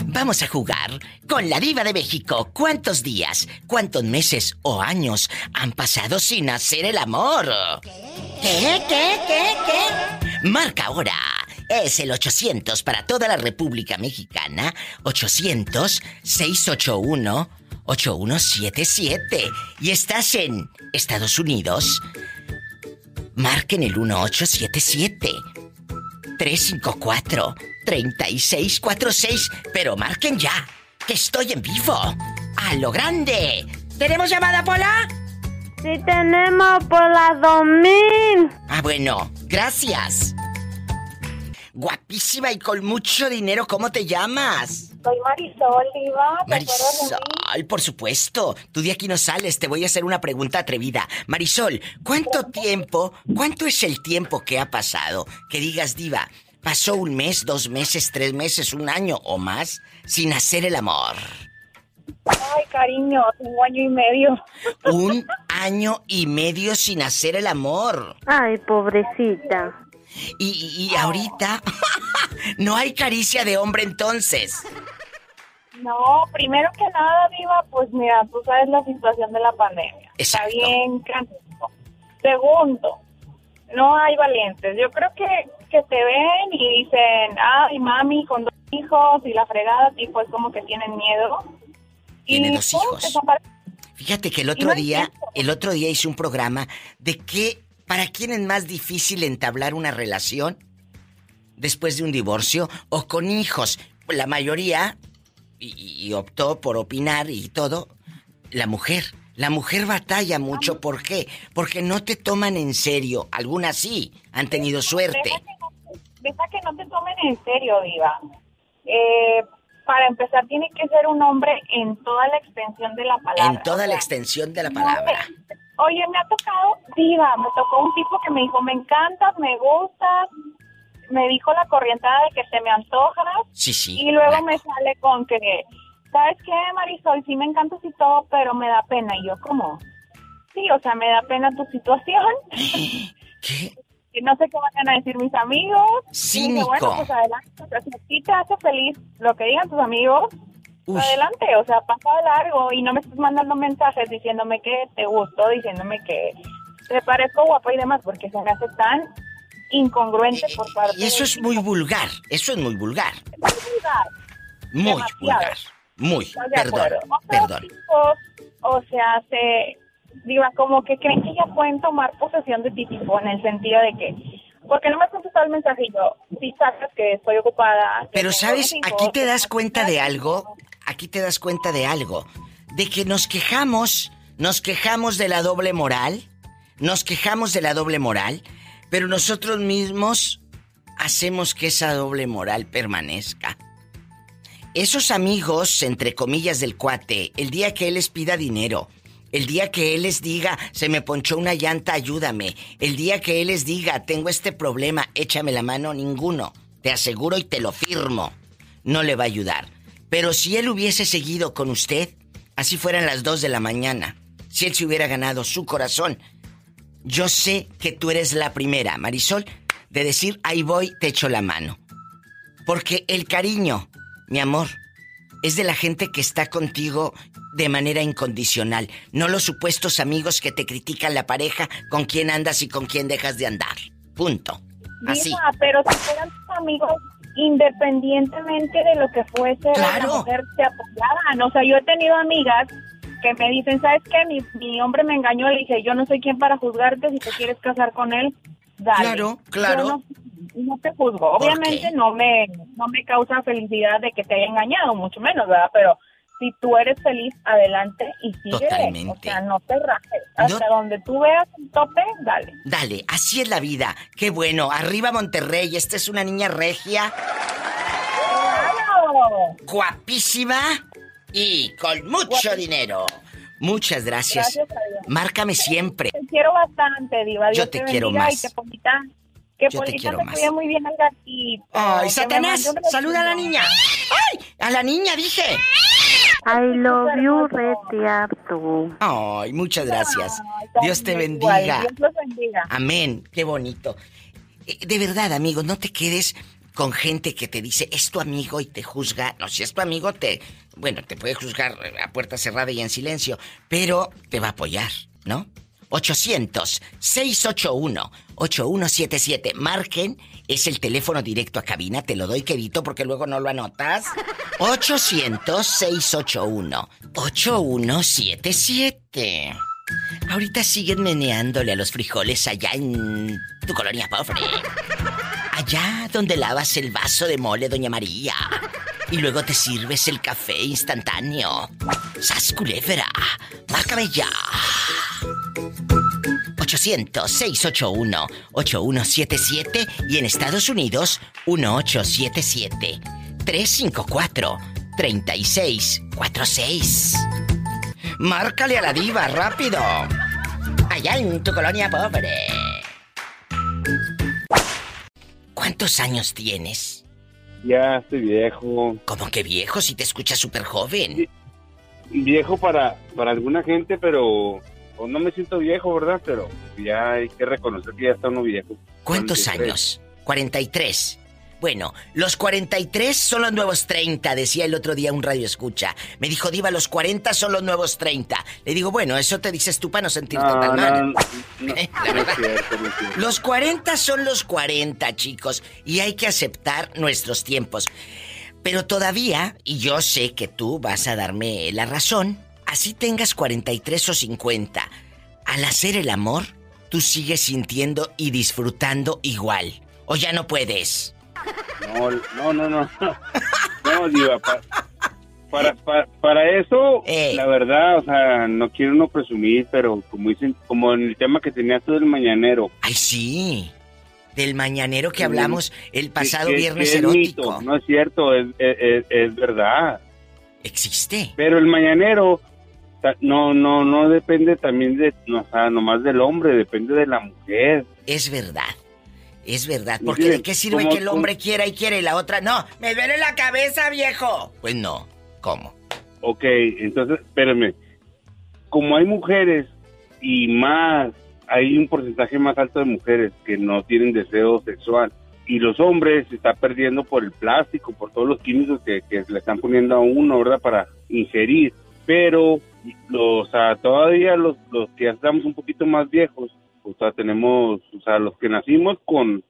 Vamos a jugar con la diva de México. ¿Cuántos días, cuántos meses o años han pasado sin hacer el amor? ¿Qué? ¿Qué? ¿Qué? ¿Qué? Marca ahora Es el 800 para toda la República Mexicana. 800-681-8177. Y estás en Estados Unidos. Marquen el 1877 354 3646. Pero marquen ya, que estoy en vivo. A lo grande. ¿Tenemos llamada, Pola? Sí tenemos por la 2000. Ah, bueno, gracias. Guapísima y con mucho dinero, ¿cómo te llamas? Soy Marisol, Diva. Marisol, por supuesto. Tú de aquí no sales, te voy a hacer una pregunta atrevida. Marisol, ¿cuánto tiempo, cuánto es el tiempo que ha pasado? Que digas, Diva, pasó un mes, dos meses, tres meses, un año o más sin hacer el amor. Ay, cariño, un año y medio. Un año y medio sin hacer el amor. Ay, pobrecita. Y, y- ahorita no hay caricia de hombre entonces. No, primero que nada, Diva, pues mira, tú sabes la situación de la pandemia. Exacto. Está bien canijo. Segundo, no hay valientes. Yo creo que, que te ven y dicen, ay, mami, con dos hijos y la fregada, y pues como que tienen miedo. Tiene y dos hijos. Fíjate que el otro no día, el otro día hice un programa de que para quién es más difícil entablar una relación después de un divorcio o con hijos. La mayoría y, y optó por opinar y todo la mujer. La mujer batalla mucho, ¿por qué? Porque no te toman en serio. Algunas sí, han tenido suerte. Deja que no- deja que no te tomen en serio, Diva. Eh, para empezar, tiene que ser un hombre en toda la extensión de la palabra. En toda la extensión de la palabra. Oye, me ha tocado, Diva, me tocó un tipo que me dijo, me encantas, me gustas, me dijo la corrientada de que te me antojas, Sí, sí. y luego me sale con que, ¿sabes qué, Marisol? Sí me encantas y todo, pero me da pena. Y yo, como, sí, o sea, me da pena tu situación. ¿Qué? No sé qué vayan a decir mis amigos. Y dije, Cínico. bueno, pues adelante. Si te hace feliz lo que digan tus amigos, adelante. O sea, pasa de largo y no me estés mandando mensajes diciéndome que te gustó, diciéndome que te parezco guapo y demás, porque se me hace tan incongruente por parte Y eso es muy vulgar. Eso es muy vulgar. de vulgar. Muy Demasiado. vulgar. Muy. Perdón. acuerdo. Perdón. tipos, o sea, se, digo, como que creen que ya pueden tomar posesión de ti, tipo, en el sentido de que, porque no me has contestado el mensaje y yo, si sabes que estoy ocupada. que Pero sabes, hijos, aquí te das cuenta de algo. Aquí te das cuenta de algo. De que nos quejamos, nos quejamos de la doble moral. Nos quejamos de la doble moral. Pero nosotros mismos hacemos que esa doble moral permanezca. Esos amigos, entre comillas, del cuate, el día que él les pida dinero, el día que él les diga, se me ponchó una llanta, ayúdame, el día que él les diga, tengo este problema, échame la mano, ninguno, te aseguro y te lo firmo, no le va a ayudar. Pero si él hubiese seguido con usted, así fueran las dos de la mañana, si él se hubiera ganado su corazón, yo sé que tú eres la primera, Marisol, de decir, ahí voy, te echo la mano. Porque el cariño, mi amor, es de la gente que está contigo de manera incondicional, no los supuestos amigos que te critican la pareja con quién andas y con quién dejas de andar. Punto. Así. Pero si fueran tus amigos, independientemente de lo que fuese, Claro. la mujer te apoyaban. O sea, yo he tenido amigas que me dicen, ¿sabes qué? Mi, mi hombre me engañó. Le dije, yo no soy quien para juzgarte. Si te quieres casar con él, dale. Claro, claro. No, te juzgo. ¿Por Obviamente no me, no me causa felicidad de que te haya engañado, mucho menos, ¿verdad? Pero si tú eres feliz, adelante y sigue. Totalmente. O sea, no te rajes. Hasta donde tú veas un tope, dale. Dale, así es la vida. Qué bueno. Arriba Monterrey, esta es una niña regia, ¡Claro! guapísima y con mucho dinero. Muchas gracias. Gracias a Dios. Márcame siempre. Te quiero bastante, Diva. Dios Yo te quiero más. Y que Polita, que Yo te quiero te más. muy bien al gatito. ¡Ay, Satanás! ¡Saluda a la niña! ¡Ay! ¡A la niña, dije! I love you, Retiarto. ¡Ay, muchas gracias! Dios te bendiga. Dios los bendiga. Amén. Qué bonito. Eh, De verdad, amigo, no te quedes con gente que te dice, es tu amigo y te juzga. No, si es tu amigo, te. Bueno, te puede juzgar a puerta cerrada y en silencio, pero te va a apoyar, ¿no? 800-681-8177. Marquen, es el teléfono directo a cabina, te lo doy quedito porque luego no lo anotas. 800-681-8177. Ahorita siguen meneándole a los frijoles allá en tu colonia pobre. Allá donde lavas el vaso de mole, Doña María. Y luego te sirves el café instantáneo. ¡Sas culebra! ¡Márcame ya! 800-681-8177 y en Estados Unidos 1877-354-3646. Márcale a la diva rápido. Allá en tu colonia pobre. ¿Cuántos años tienes? Ya estoy viejo. ¿Cómo que viejo si te escuchas súper joven? Viejo para, para alguna gente, pero pues, no me siento viejo, ¿verdad? Pero ya hay que reconocer que ya está uno viejo. ¿Cuántos 43. años? 43. Bueno, los 43 son los nuevos 30, decía el otro día un radio escucha. Me dijo, Diva, los 40 son los nuevos 30. Le digo, bueno, eso te dices tú para no sentirte No, tan mal. no, no, Eh, no la es verdad. cierto, no es cierto. Los 40 son los 40, chicos, y hay que aceptar nuestros tiempos. Pero todavía, y yo sé que tú vas a darme la razón, así tengas 43 o 50, al hacer el amor, tú sigues sintiendo y disfrutando igual. ¿O ya no puedes? No, no, no, no. No, Diva, pa- para, para, para eso, Eh. la verdad, o sea, no quiero uno presumir, pero como dicen, como en el tema que tenías tú del mañanero. Ay, sí. Del mañanero que hablamos el pasado viernes es erótico. mito, no es cierto, es, es, verdad. Existe. Pero el mañanero no, no, no depende también de, no, o sea, nomás del hombre, depende de la mujer. Es verdad. Es verdad. ¿Me Porque ¿de qué sirve Como- que el hombre quiera y quiere y la otra no? ¡Me duele la cabeza, viejo! Pues no. ¿Cómo? Ok, entonces, espérame. Como hay mujeres y más, hay un porcentaje más alto de mujeres que no tienen deseo sexual. Y los hombres se está perdiendo por el plástico, por todos los químicos que, que le están poniendo a uno, ¿verdad? Para ingerir. Pero, los, o sea, todavía los, los que ya estamos un poquito más viejos, o sea, tenemos, o sea, los que nacimos con,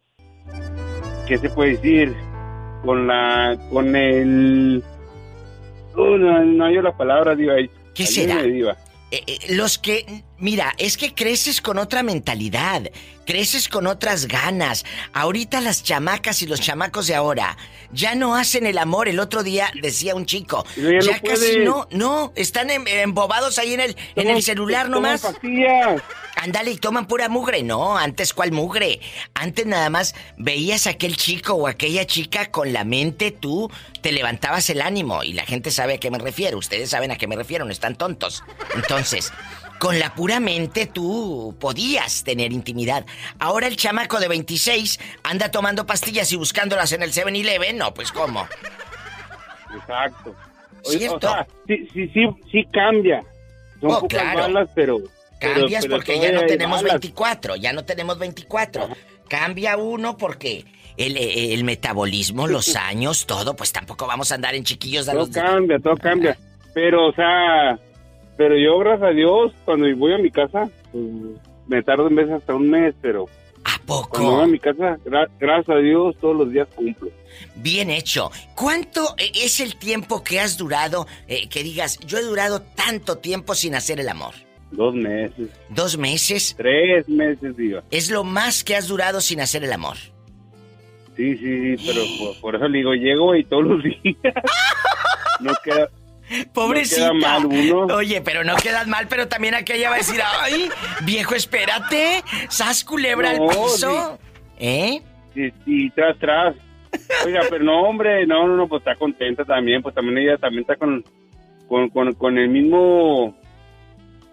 ¿qué se puede decir? Con la, con el, Oh, no, no hay la palabra, Diva. ¿Qué será? Diva. Eh, eh, los que... Mira, es que creces con otra mentalidad, creces con otras ganas. Ahorita las chamacas y los chamacos de ahora ya no hacen el amor. El otro día decía un chico, ya no casi puede. no, no, están em- embobados ahí en el, en el celular nomás. pastillas. Ándale y toman pura mugre. No, antes cuál mugre. Antes nada más veías a aquel chico o aquella chica con la mente, tú te levantabas el ánimo. Y la gente sabe a qué me refiero. Ustedes saben a qué me refiero, no están tontos. Entonces, con la pura mente tú podías tener intimidad. Ahora el chamaco de 26 anda tomando pastillas y buscándolas en el 7-Eleven. No, pues cómo. Exacto. ¿Cierto? O sea, sí, sí, sí, sí cambia. Son Oh, pocas claro. balas, pero... Cambias pero porque ya no tenemos balas. 24, ya no tenemos 24. Cambia uno porque el, el metabolismo, los años, todo, pues tampoco vamos a andar en chiquillos de Todo los... cambia, todo cambia. Pero, o sea, pero yo, gracias a Dios, cuando voy a mi casa, pues, me tardo en veces hasta un mes, pero... ¿A poco? Cuando voy a mi casa, gra- gracias a Dios, todos los días cumplo. Bien hecho. ¿Cuánto eh, es el tiempo que has durado, eh, que digas, yo he durado tanto tiempo sin hacer el amor? Dos meses. ¿Dos meses? Tres meses, digo. Es lo más que has durado sin hacer el amor. Sí, sí, sí, pero por, por eso le digo, llego y todos los días. No queda... Pobrecita. No queda mal uno. Oye, pero no quedas mal, pero también aquella va a decir, ay, viejo, espérate, sas culebra al piso. ¿Eh? Sí, sí, tras, tras. Oiga, pero no, hombre, no, no, no, pues está contenta también, pues también ella también está con, con, con, con el mismo,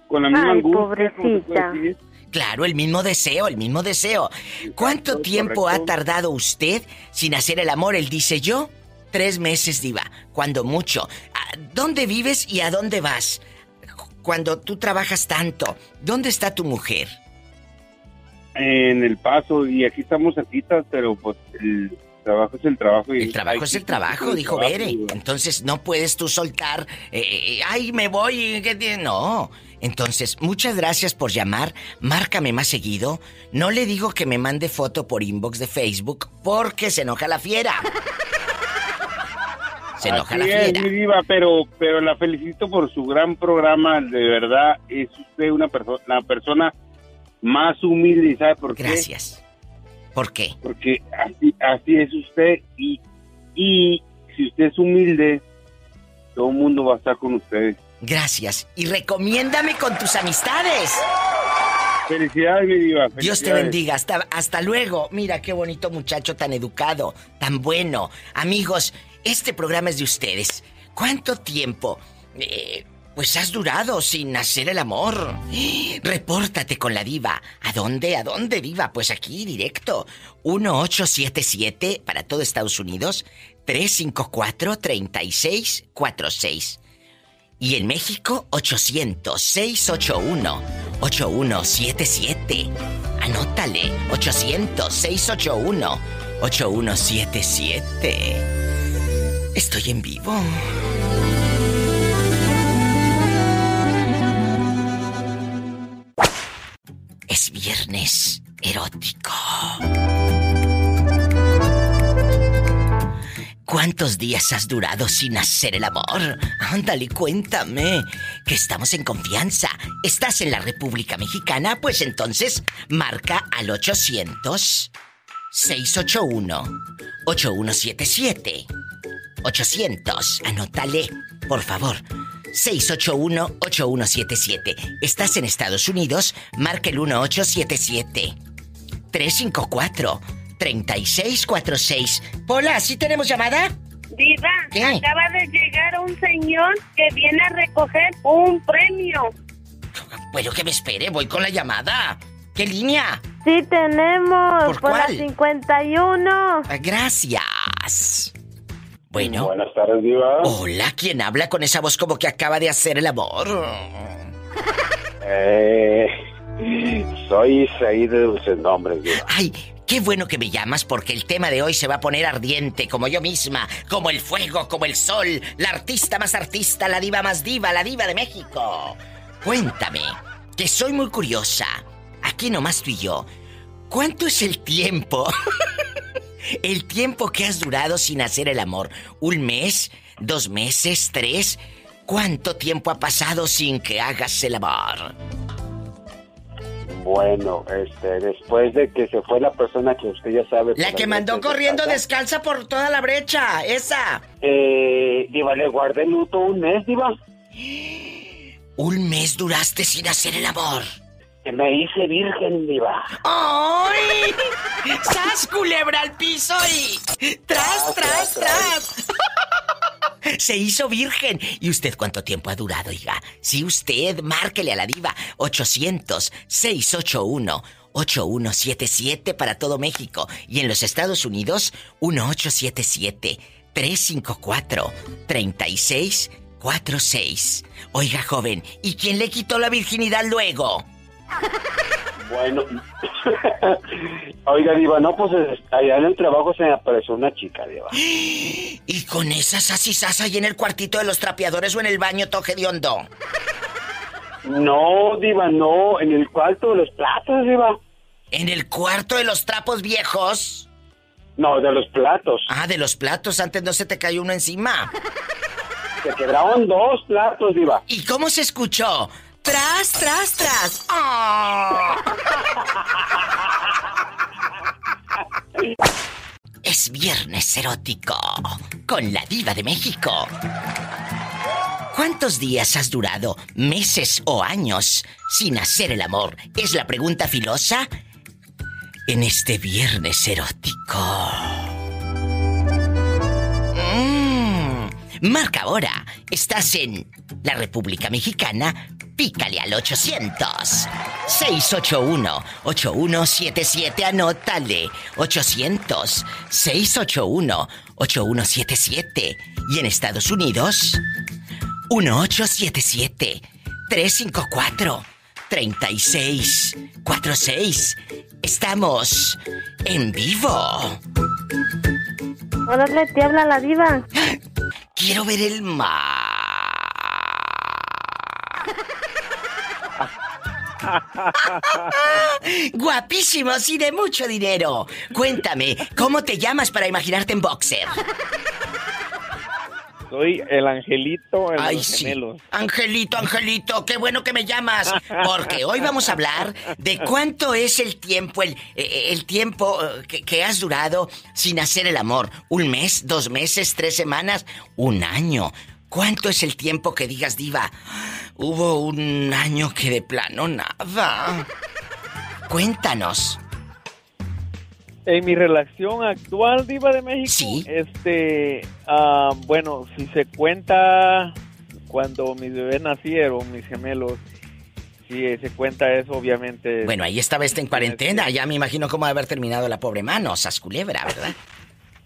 con la misma Ay, angustia. pobrecita. Claro, el mismo deseo, el mismo deseo. ¿Cuánto tiempo ha tardado usted sin hacer el amor? Él dice yo. Tres meses, diva, cuando mucho. ¿A ¿Dónde vives y a dónde vas? Cuando tú trabajas tanto, ¿dónde está tu mujer? En el paso, y aquí estamos cerquitas, pero pues el trabajo es el trabajo. Y El trabajo es el trabajo, dijo Bere. Entonces no puedes tú soltar, eh, eh, ay, me voy. ¿qué tiene? No, Entonces, muchas gracias por llamar. Márcame más seguido. No le digo que me mande foto por inbox de Facebook porque se enoja la fiera. Se enoja la Así es, fiera. mi diva, pero, pero la felicito por su gran programa. De verdad, es usted una persona, la persona más humilde. ¿Y sabe por qué? Gracias. ¿Por qué? Porque así, así es usted. Y, y si usted es humilde, todo el mundo va a estar con ustedes. Gracias. Y recomiéndame con tus amistades. Felicidades, mi diva. Dios te bendiga. Hasta, hasta luego. Mira qué bonito muchacho tan educado, tan bueno. Amigos, este programa es de ustedes. ¿Cuánto tiempo? eh, pues has durado sin hacer el amor. Repórtate con la diva. ¿A dónde? ¿A dónde, diva? Pues aquí, directo. 1877 para todo Estados Unidos. 354-3646. Y en México, 800-681-8177. Anótale, 800-681-8177. Estoy en vivo. Es viernes erótico. ¿Cuántos días has durado sin hacer el amor? Ándale, cuéntame. Que estamos en confianza. ¿Estás en la República Mexicana? Pues entonces marca al 800 681 8177. 800, anótale, por favor. 681-8177. ¿Estás en Estados Unidos? Marca el 1877. 354-3646. Pola, ¿sí tenemos llamada? Diva, ¿Qué? acaba de llegar un señor que viene a recoger un premio. Bueno, que me espere, voy con la llamada. ¿Qué línea? Sí tenemos, ¿Por por, la cuál? 51. Ah, Gracias. Bueno. Buenas tardes, Diva. Hola, ¿quién habla con esa voz como que acaba de hacer el amor? Eh, soy Isaí de Dulces Nombres, Diva. Ay, qué bueno que me llamas porque el tema de hoy se va a poner ardiente, como yo misma, como el fuego, como el sol, la artista más artista, la diva más diva, la diva de México. Cuéntame, que soy muy curiosa. Aquí nomás tú y yo. ¿Cuánto es el tiempo? el tiempo que has durado sin hacer el amor. ¿Un mes? ¿Dos meses? ¿Tres? ¿Cuánto tiempo ha pasado sin que hagas el amor? Bueno, este, después de que se fue la persona que usted ya sabe. La por que mandó corriendo casa, descalza por toda la brecha, esa. Eh, Diva, le guardé luto un mes, Diva. Un mes duraste sin hacer el amor. Que me hice virgen, Diva. ¡Ay! ¡Sas culebra al piso y. ¡Tras, tras, tras! Se hizo virgen. ¿Y usted cuánto tiempo ha durado, oiga? Si usted, márquele a la diva 800-681-8177 para todo México. Y en los Estados Unidos, 1877-354-3646. Oiga, joven, ¿y quién le quitó la virginidad luego? Bueno, oiga, Diva, no, pues es- allá en el trabajo se me apareció una chica, Diva. Y con esa sasisasa ahí en el cuartito de los trapeadores o en el baño toje de hondo. No, Diva, no, en el cuarto de los platos, Diva. ¿En el cuarto de los trapos viejos? No, de los platos. Ah, de los platos, antes no se te cayó uno encima. Se quebraron dos platos, Diva. ¿Y cómo se escuchó? Tras, tras, tras. ¡Ah! Es viernes erótico con la diva de México. ¿Cuántos días has durado, meses o años, sin hacer el amor? Es la pregunta filosa en este viernes erótico. Marca ahora. Estás en la República Mexicana. Pícale al 800 681 8177. Anótale. 800 681 8177. Y en Estados Unidos 1877 354 3646. Estamos en vivo. Órale, te habla la diva. Quiero ver el mar. Guapísimos y de mucho dinero. Cuéntame, ¿cómo te llamas para imaginarte en boxer? Soy el angelito en Ay, los sí. gemelos. Angelito, Angelito, qué bueno que me llamas. Porque hoy vamos a hablar de cuánto es el tiempo, el, eh, el tiempo eh, que, que has durado sin hacer el amor. ¿Un mes, dos meses, tres semanas, un año? ¿Cuánto es el tiempo que digas, diva? Hubo un año que de plano nada. Cuéntanos. En mi relación actual, Diva de México, este, ah, bueno, si se cuenta cuando mis bebés nacieron, mis gemelos, si se cuenta eso, obviamente. Bueno, ahí estaba este en cuarentena. Ya me imagino cómo haber terminado la pobre mano, sasculebra, ¿verdad?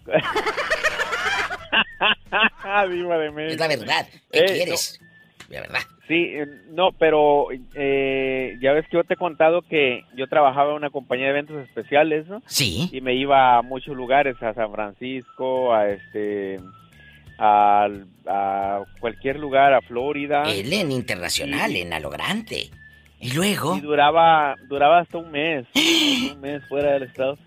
Diva de México. Es la verdad. ¿Qué Eh, quieres? De verdad. Sí, eh, no, pero eh, ya ves que yo te he contado que yo trabajaba en una compañía de eventos especiales, ¿no? Sí. Y me iba a muchos lugares, a San Francisco, a este, a, a cualquier lugar, a Florida. Él en internacional, en a lo grande. Y luego. Y duraba, duraba hasta un mes, un mes fuera del estado.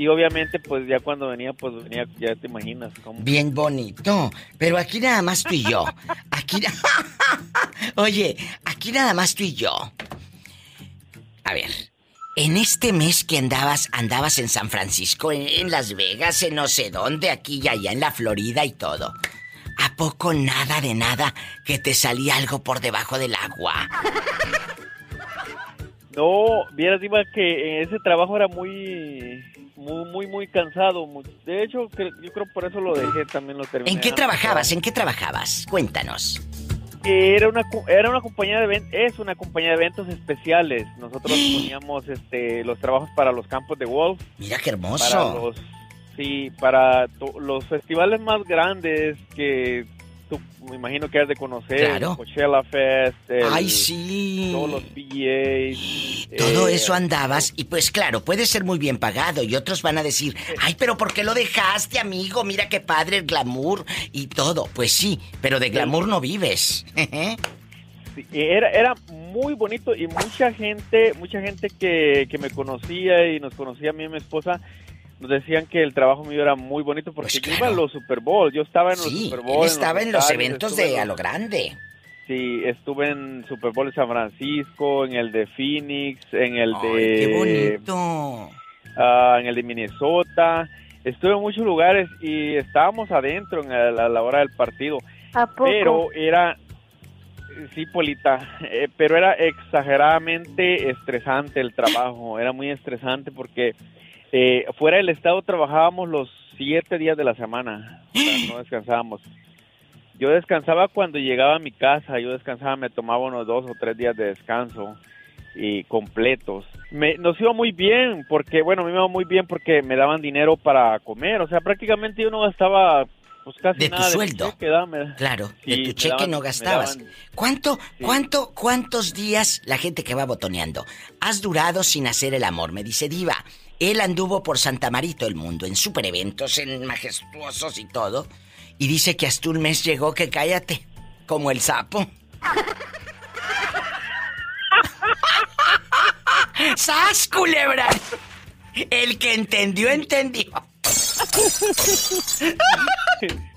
Y obviamente, pues ya cuando venía, pues venía, ya te imaginas cómo. Bien bonito. Pero aquí nada más tú y yo. Aquí. na- Oye, aquí nada más tú y yo. A ver. En este mes que andabas, andabas en San Francisco, en, en Las Vegas, en no sé dónde, aquí y allá, en la Florida y todo. ¿A poco nada de nada que te salía algo por debajo del agua? No, vieras, Diva, que ese trabajo era muy, muy, muy, muy cansado. De hecho, yo creo por eso lo dejé, también lo terminé. ¿En qué trabajabas? ¿En qué trabajabas? Cuéntanos. Era una, era una compañía de eventos, es una compañía de eventos especiales. Nosotros poníamos este, los trabajos para los campos de golf. Mira qué hermoso. Para los, sí, para los festivales más grandes que tú me imagino que has de conocer. Claro. el Coachella Fest. el- Ay, sí. Todos los PGAs. Todo eh, eso andabas y pues claro, puede ser muy bien pagado y otros van a decir, ay, pero ¿por qué lo dejaste, amigo? Mira qué padre el glamour y todo. Pues sí, pero de glamour no vives. Sí, era, era muy bonito y mucha gente, mucha gente que, que me conocía y nos conocía a mí y a mi esposa, nos decían que el trabajo mío era muy bonito porque yo iba a los Super Bowl, yo estaba en los Pues Sí, Super él Bowl. estaba en los estadios, eventos de a lo grande. Sí, estuve en Super Bowl de San Francisco, en el de Phoenix, en el Ay, de... qué bonito. ah, en el de Minnesota. Estuve en muchos lugares y estábamos adentro en el- a la hora del partido. ¿A poco? Pero era, sí, Polita, eh, pero era exageradamente estresante el trabajo. Era muy estresante porque eh, fuera del estado trabajábamos los siete días de la semana. O sea, no descansábamos. Yo descansaba cuando llegaba a mi casa. Yo descansaba, me tomaba unos dos o tres días de descanso y completos. Me, nos iba muy bien porque, bueno, me iba muy bien porque me daban dinero para comer. O sea, prácticamente yo no gastaba pues casi De tu nada sueldo. cheque, dame. Claro, Sí, de tu cheque daban- no gastabas. daban- ¿Cuánto, cuánto, cuántos días la gente que va botoneando has durado sin hacer el amor? Me dice Diva. Él anduvo por Santa Marito el mundo, en super eventos, en majestuosos y todo. Y dice que hasta un mes llegó que cállate, como el sapo. ¡Sas, culebra! El que entendió, entendió.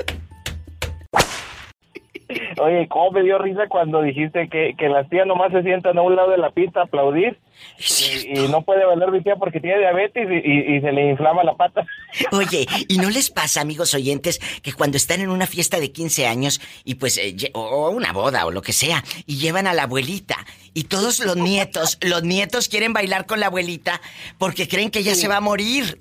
Oye, ¿cómo me dio risa cuando dijiste que, que las tías nomás se sientan a un lado de la pista a aplaudir? Y, y no puede bailar mi tía porque tiene diabetes y, y- y se le inflama la pata. Oye, ¿y no les pasa, amigos oyentes, que cuando están en una fiesta de 15 años y pues, eh, o una boda o lo que sea, y llevan a la abuelita, y todos los nietos, los nietos quieren bailar con la abuelita porque creen que ella se va a morir?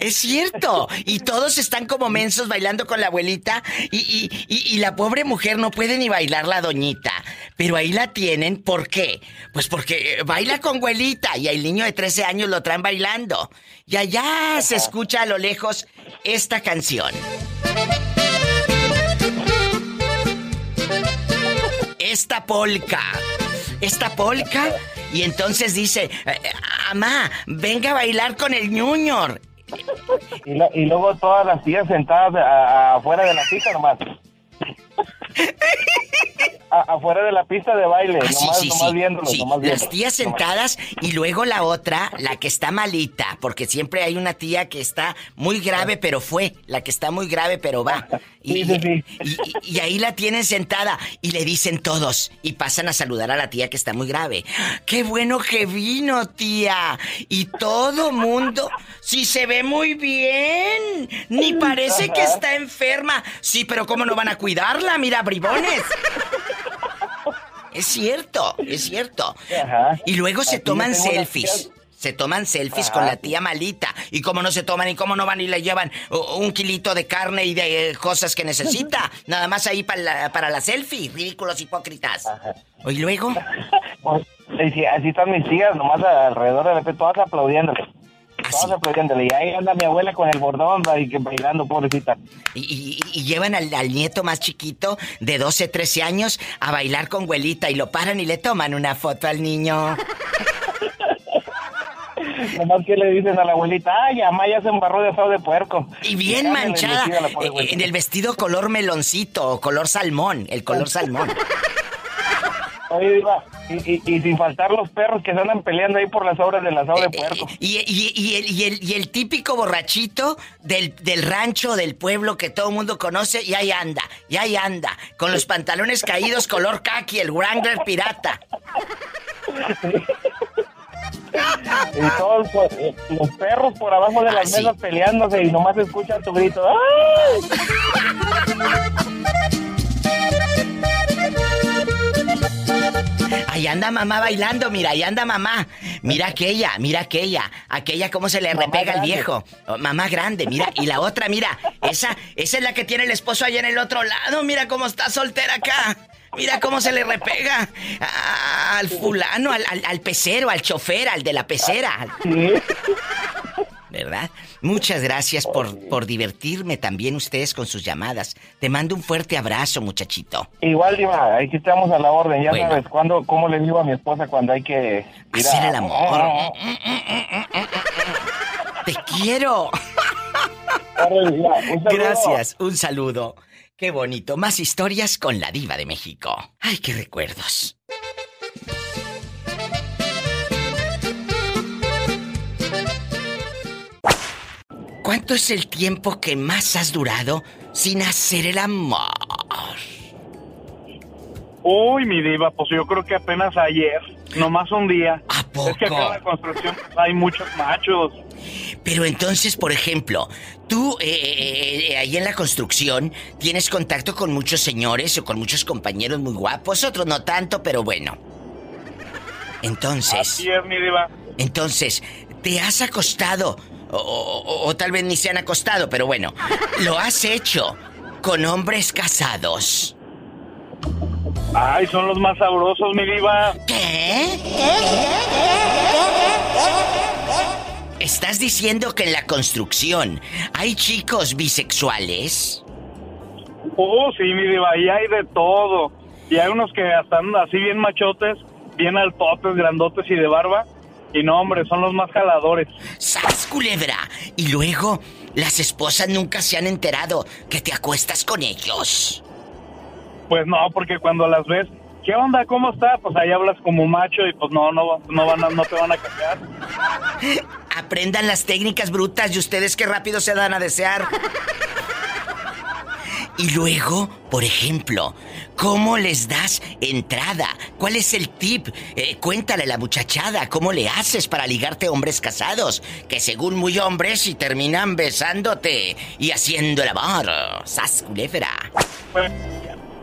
Es cierto. Y todos están como mensos bailando con la abuelita. Y, y- y- y la pobre mujer no puede ni bailar la doñita. Pero ahí la tienen. ¿Por qué? Pues porque baila con abuelita. Y el niño de 13 años lo traen bailando. Y allá se escucha a lo lejos esta canción. Esta polca. Esta polca. Y entonces dice, eh, Amá, venga a bailar con el Junior. Y, lo- y luego todas las tías sentadas afuera de la pista nomás. a- afuera de la pista de baile, Ah, nomás, sí, nomás sí, viéndolos, sí. nomás Las tías sentadas y luego la otra, la que está malita, porque siempre hay una tía que está muy grave, pero fue, la que está muy grave, pero va. Y, y- y- y ahí la tienen sentada y le dicen todos y pasan a saludar a la tía que está muy grave. ¡Qué bueno que vino, tía! Y todo mundo, sí se ve muy bien, ni parece que está enferma. Sí, pero ¿cómo no van a cuidarla? Mira, bribones. Es cierto, es cierto. Y luego se Aquí toman una selfies. Se toman selfies Ajá. con la tía malita. Y cómo no se toman y cómo no van y le llevan un kilito de carne y de eh, cosas que necesita. Nada más ahí para la, para la selfie. Ridículos hipócritas. ¿Y luego? Pues, sí, sí, así están mis tías, nomás alrededor de repente, todas aplaudiéndole. Todas aplaudiéndole. Y ahí anda mi abuela con el bordón y que bailando, pobrecita. Y, y- y llevan al, al nieto más chiquito de 12, 13 años a bailar con abuelita y lo paran y le toman una foto al niño. Nomás que le dicen a la abuelita, ay, mamá ya se embarró de asado de puerco. Y bien el manchada. eh, abuelita. En el vestido color meloncito o color salmón. El color salmón. Oye, Diva, y, y- y sin faltar los perros que se andan peleando ahí por las obras del asado de puerco. Y, y- y el, y el- y el típico borrachito del, del rancho, del pueblo que todo el mundo conoce, y ahí anda, y ahí anda, con los pantalones caídos color kaki, el Wrangler pirata. Y todos eh, los perros por abajo de las mesas peleándose y nomás se escucha tu grito. ¡Ay! Ahí anda mamá bailando, mira, ahí anda mamá. Mira aquella, mira aquella. Aquella cómo se le repega al grande. viejo. Oh, mamá grande, mira. Y la otra, mira. Esa, esa es la que tiene el esposo allá en el otro lado. Mira cómo está soltera acá. Mira cómo se le repega a- al fulano, al, al- al pecero, al chofer, al de la pecera. ¿Verdad? Muchas gracias por, por divertirme también ustedes con sus llamadas. Te mando un fuerte abrazo, muchachito. Igual, Diva, aquí estamos a la orden. Ya Bueno. sabes cuándo, cómo le digo a mi esposa cuando hay que ir a- Hacer el amor. Te quiero. Gracias, un saludo. Qué bonito. Más historias con la diva de México. Ay, qué recuerdos. ¿Cuánto es el tiempo que más has durado sin hacer el amor? Uy, mi diva, pues yo creo que apenas ayer, nomás un día. Es que acá en la construcción hay muchos machos. Pero entonces, por ejemplo, tú eh, eh, eh, ahí en la construcción tienes contacto con muchos señores o con muchos compañeros muy guapos, otros no tanto, pero bueno. Entonces, Así es, mi diva. entonces, ¿te has acostado? O, o- o tal vez ni se han acostado, pero bueno, ¿lo has hecho con hombres casados? Ay, son los más sabrosos, mi diva. ¿Qué? ¿Estás diciendo que en la construcción hay chicos bisexuales? Oh, sí, mi diva, y hay de todo. Y hay unos que están así bien machotes, bien altotes, grandotes y de barba. Y no, hombre, son los más jaladores. ¡Sas, culebra! Y luego, las esposas nunca se han enterado que te acuestas con ellos. Pues no, porque cuando las ves, ¿qué onda? ¿Cómo está? Pues ahí hablas como macho y pues no, no, no, van a- no te van a cambiar. Aprendan las técnicas brutas y ustedes qué rápido se dan a desear. Y luego, por ejemplo, ¿cómo les das entrada? ¿Cuál es el tip? Eh, cuéntale a la muchachada, ¿cómo le haces para ligarte a hombres casados? Que según muy hombres y terminan besándote y haciendo el amor. ¡Sas, culebra! Pues,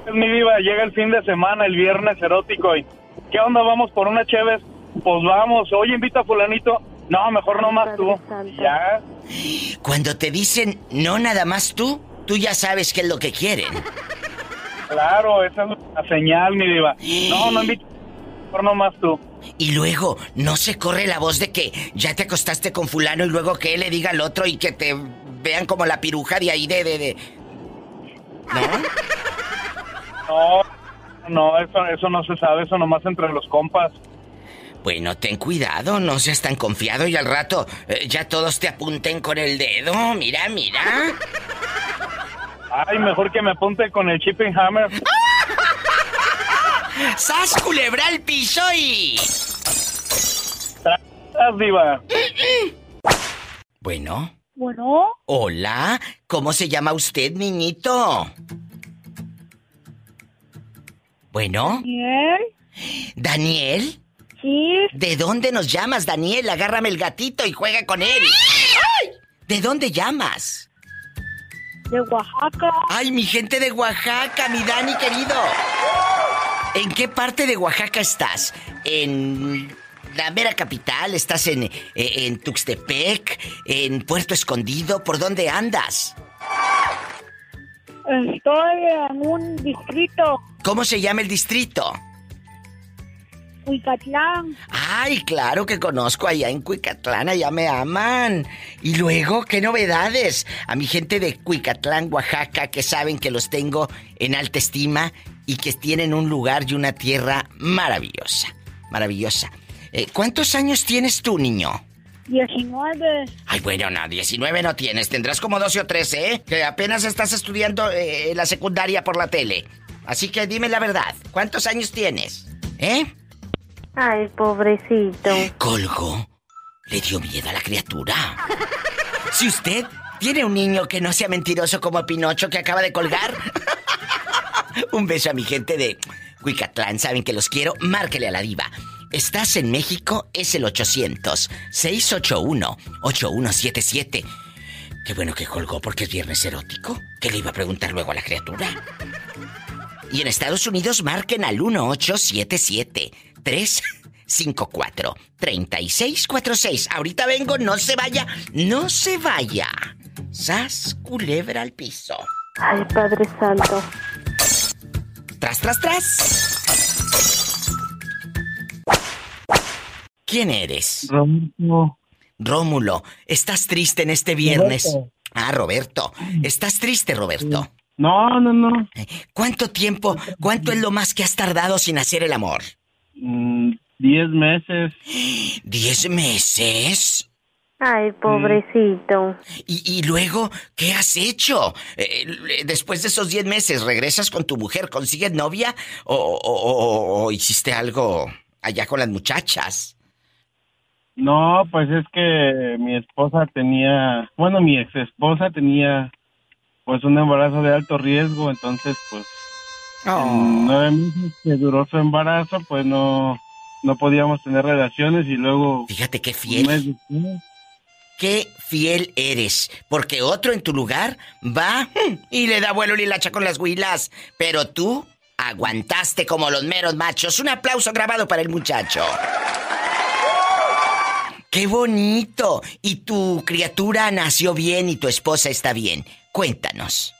es mi diva, llega el fin de semana, el viernes erótico y ¿qué onda? ¿Vamos por una Cheves? Pues vamos, oye, invita a fulanito. No, mejor no más tú. Ya, Cuando te dicen no nada más tú, tú ya sabes qué es lo que quieren. claro, esa es la señal, mi diva. No, no invita, mejor no más tú. Y luego, no se corre la voz de que ya te acostaste con fulano y luego que él le diga al otro y que te vean como la piruja de ahí de... de, de- No, no, eso, eso no se sabe, eso nomás entre los compas. Bueno, ten cuidado, no seas tan confiado y al rato eh, ya todos te apunten con el dedo. Mira, mira. Ay, mejor que me apunte con el chip and hammer. ¡Sas, culebra al piso y... Tras, diva. Bueno. Bueno, Hola, ¿cómo se llama usted, niñito? Bueno, ¿Daniel? ¿Daniel? Sí. ¿De dónde nos llamas, Daniel? Agárrame el gatito y juega con él. ¡Ay! ¿De dónde llamas? De Oaxaca. Ay, mi gente de Oaxaca, mi Dani querido. ¿En qué parte de Oaxaca estás? ¿En la mera capital? ¿Estás en, eh, en Tuxtepec? ¿En Puerto Escondido? ¿Por dónde andas? Estoy en un distrito, ¿Cómo se llama el distrito? Huicatlán. Ay, claro que conozco allá en Cuicatlán, allá me aman. Y luego, ¿qué novedades? A mi gente de Cuicatlán, Oaxaca, que saben que los tengo en alta estima y que tienen un lugar y una tierra maravillosa, maravillosa. Eh, ¿Cuántos años tienes tú, niño? 19. Ay, bueno, no, 19 no tienes, tendrás como 12 o 13, ¿eh? Que apenas estás estudiando eh, la secundaria por la tele. Así que dime la verdad, ¿cuántos años tienes? ¿Eh? Ay, pobrecito. Colgo. Le dio miedo a la criatura. Si usted tiene un niño que no sea mentiroso como Pinocho que acaba de colgar. un beso a mi gente de Huicatlán. Saben que los quiero. Márquele a la diva. Estás en México, es el 800-681-8177. Qué bueno que colgó porque es viernes erótico. ¿Qué le iba a preguntar luego a la criatura? Y en Estados Unidos marquen al 1877 354 3646. Ahorita vengo, no se vaya, no se vaya. Sas culebra al piso. Ay, Padre Santo. Tras, tras, tras. ¿Quién eres? Roberto. Rómulo, ¿estás triste en este viernes? Roberto. Ah, Roberto. ¿Estás triste, Roberto? No, no, no. ¿Cuánto tiempo, cuánto es lo más que has tardado sin hacer el amor? Mm, diez meses. ¿Diez meses? Ay, pobrecito. ¿Y, y luego qué has hecho? Eh, eh, después de esos diez meses, ¿regresas con tu mujer? ¿Consigues novia? ¿O, o- o- o hiciste algo allá con las muchachas? No, pues es que mi esposa tenía, bueno, mi ex esposa tenía pues un embarazo de alto riesgo, entonces pues en nueve meses que duró su embarazo, pues no, no podíamos tener relaciones y luego... Fíjate qué fiel. Qué fiel eres, porque otro en tu lugar va y le da vuelo y hilacha con las huilas, pero tú aguantaste como los meros machos. Un aplauso grabado para el muchacho. ¡Qué bonito! Y tu criatura nació bien y tu esposa está bien. Cuéntanos.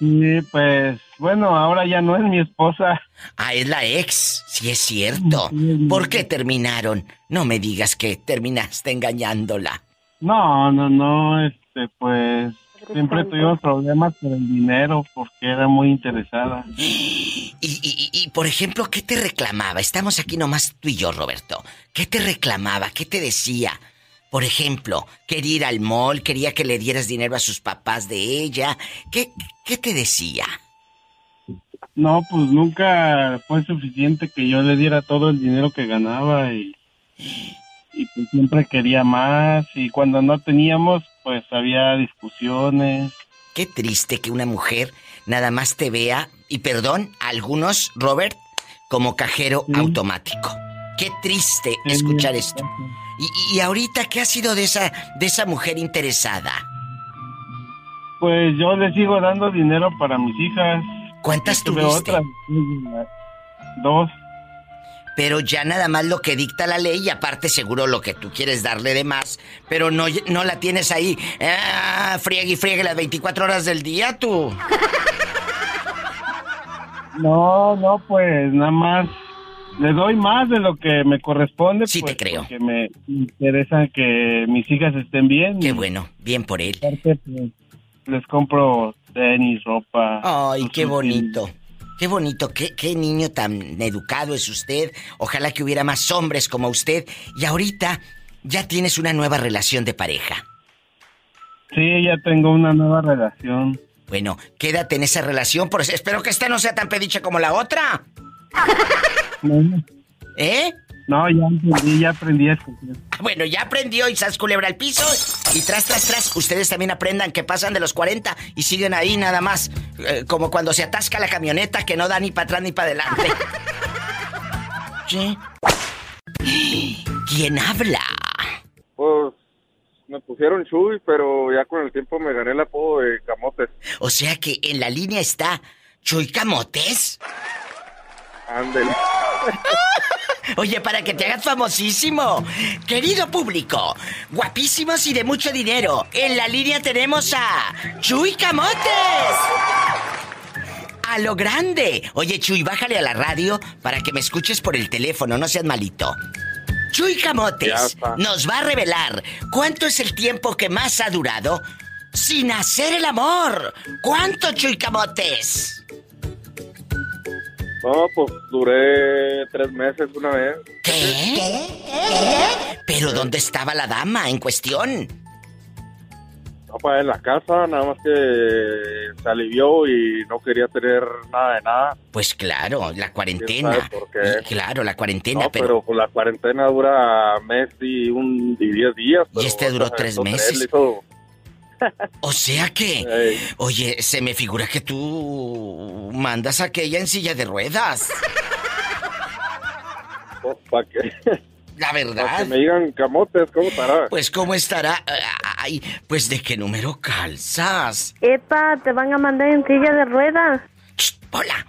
Sí, pues bueno, ahora ya no es mi esposa. Ah, es la ex. Sí, es cierto. ¿Por qué terminaron? No me digas que terminaste engañándola. No, no, no, este, pues siempre tuvimos problemas con el dinero porque era muy interesada. Y, y- y, por ejemplo, ¿qué te reclamaba? Estamos aquí nomás tú y yo, Roberto. ¿Qué te reclamaba? ¿Qué te decía? Por ejemplo, quería ir al mall, quería que le dieras dinero a sus papás de ella. ¿Qué, qué te decía? No, pues nunca fue suficiente que yo le diera todo el dinero que ganaba y, y pues siempre quería más y cuando no teníamos pues había discusiones. Qué triste que una mujer nada más te vea, y perdón, a algunos, Robert, como cajero automático. Qué triste escuchar esto. Y, y ahorita, ¿qué ha sido de esa, de esa mujer interesada? Pues yo le sigo dando dinero para mis hijas. ¿Cuántas tuviste? otras, Dos. Pero ya nada más lo que dicta la ley y aparte seguro lo que tú quieres darle de más, pero no, no la tienes ahí. Ah, friegue y friegue las 24 horas del día, tú. No, no, pues nada más le doy más de lo que me corresponde. Sí, pues, te creo. Porque me interesa que mis hijas estén bien. Qué bueno, bien por él. Aparte, pues, les compro tenis, ropa. Ay, qué bonito. Qué bonito, qué, qué niño tan educado es usted. Ojalá que hubiera más hombres como usted. Y ahorita ya tienes una nueva relación de pareja. Sí, ya tengo una nueva relación. Bueno, quédate en esa relación, por eso espero que esta no sea tan pediche como la otra. ¿Eh? No, ya aprendí, ya aprendí a escuchar. Bueno, ya aprendió y sas culebra al piso. Y tras, tras, tras, ustedes también aprendan que pasan de los 40 y siguen ahí nada más. eh, como cuando se atasca la camioneta que no da ni para atrás ni para adelante. ¿Sí? ¿Quién habla? Pues me pusieron Chuy, pero ya con el tiempo me gané el apodo de Camotes. O sea que en la línea está Chuy Camotes. Ándele. Oye, para que te hagas famosísimo. Querido público, guapísimos y de mucho dinero, en la línea tenemos a Chuy Camotes. A lo grande. Oye, Chuy, bájale a la radio para que me escuches por el teléfono, no seas malito. Chuy Camotes nos va a revelar cuánto es el tiempo que más ha durado sin hacer el amor. ¿Cuánto, Chuy Camotes? No, pues duré tres meses una vez. ¿Qué? Pero ¿dónde estaba la dama en cuestión? No, para en la casa, nada más que se alivió y no quería tener nada de nada. Pues claro, la ¿Quién cuarentena. por qué? Claro, la cuarentena, No, pero... pero pues la cuarentena dura mes y un y diez días. Y este duró tres meses. él hizo- O sea que... Oye, se me figura que tú mandas a aquella en silla de ruedas. para que, La pa' que verdad. me digan camotes, ¿cómo estará? Pues cómo estará... Ay, pues de qué número calzas. Epa, te van a mandar en silla de ruedas. Pola.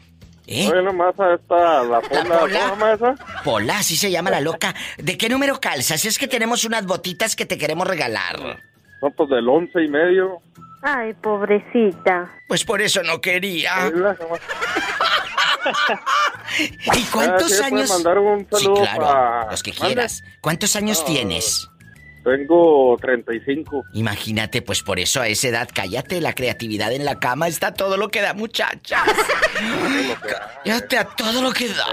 ¿Eh? Oye, nomás a esta, la pola, ¿cómo se llama esa? Pola, así se llama la loca. ¿De qué número calzas? Es que tenemos unas botitas que te queremos regalar. No, pues del once y medio. Ay, pobrecita. Pues por eso no quería. ¿Y cuántos Ah, ¿sí me puede años? mandar un Sí, claro, los que quieras. ¿Cuántos años Ah, tienes? Tengo 35. Imagínate, pues por eso a esa edad, cállate, la creatividad en la cama está todo lo que da, muchachas. Cállate a todo lo que da.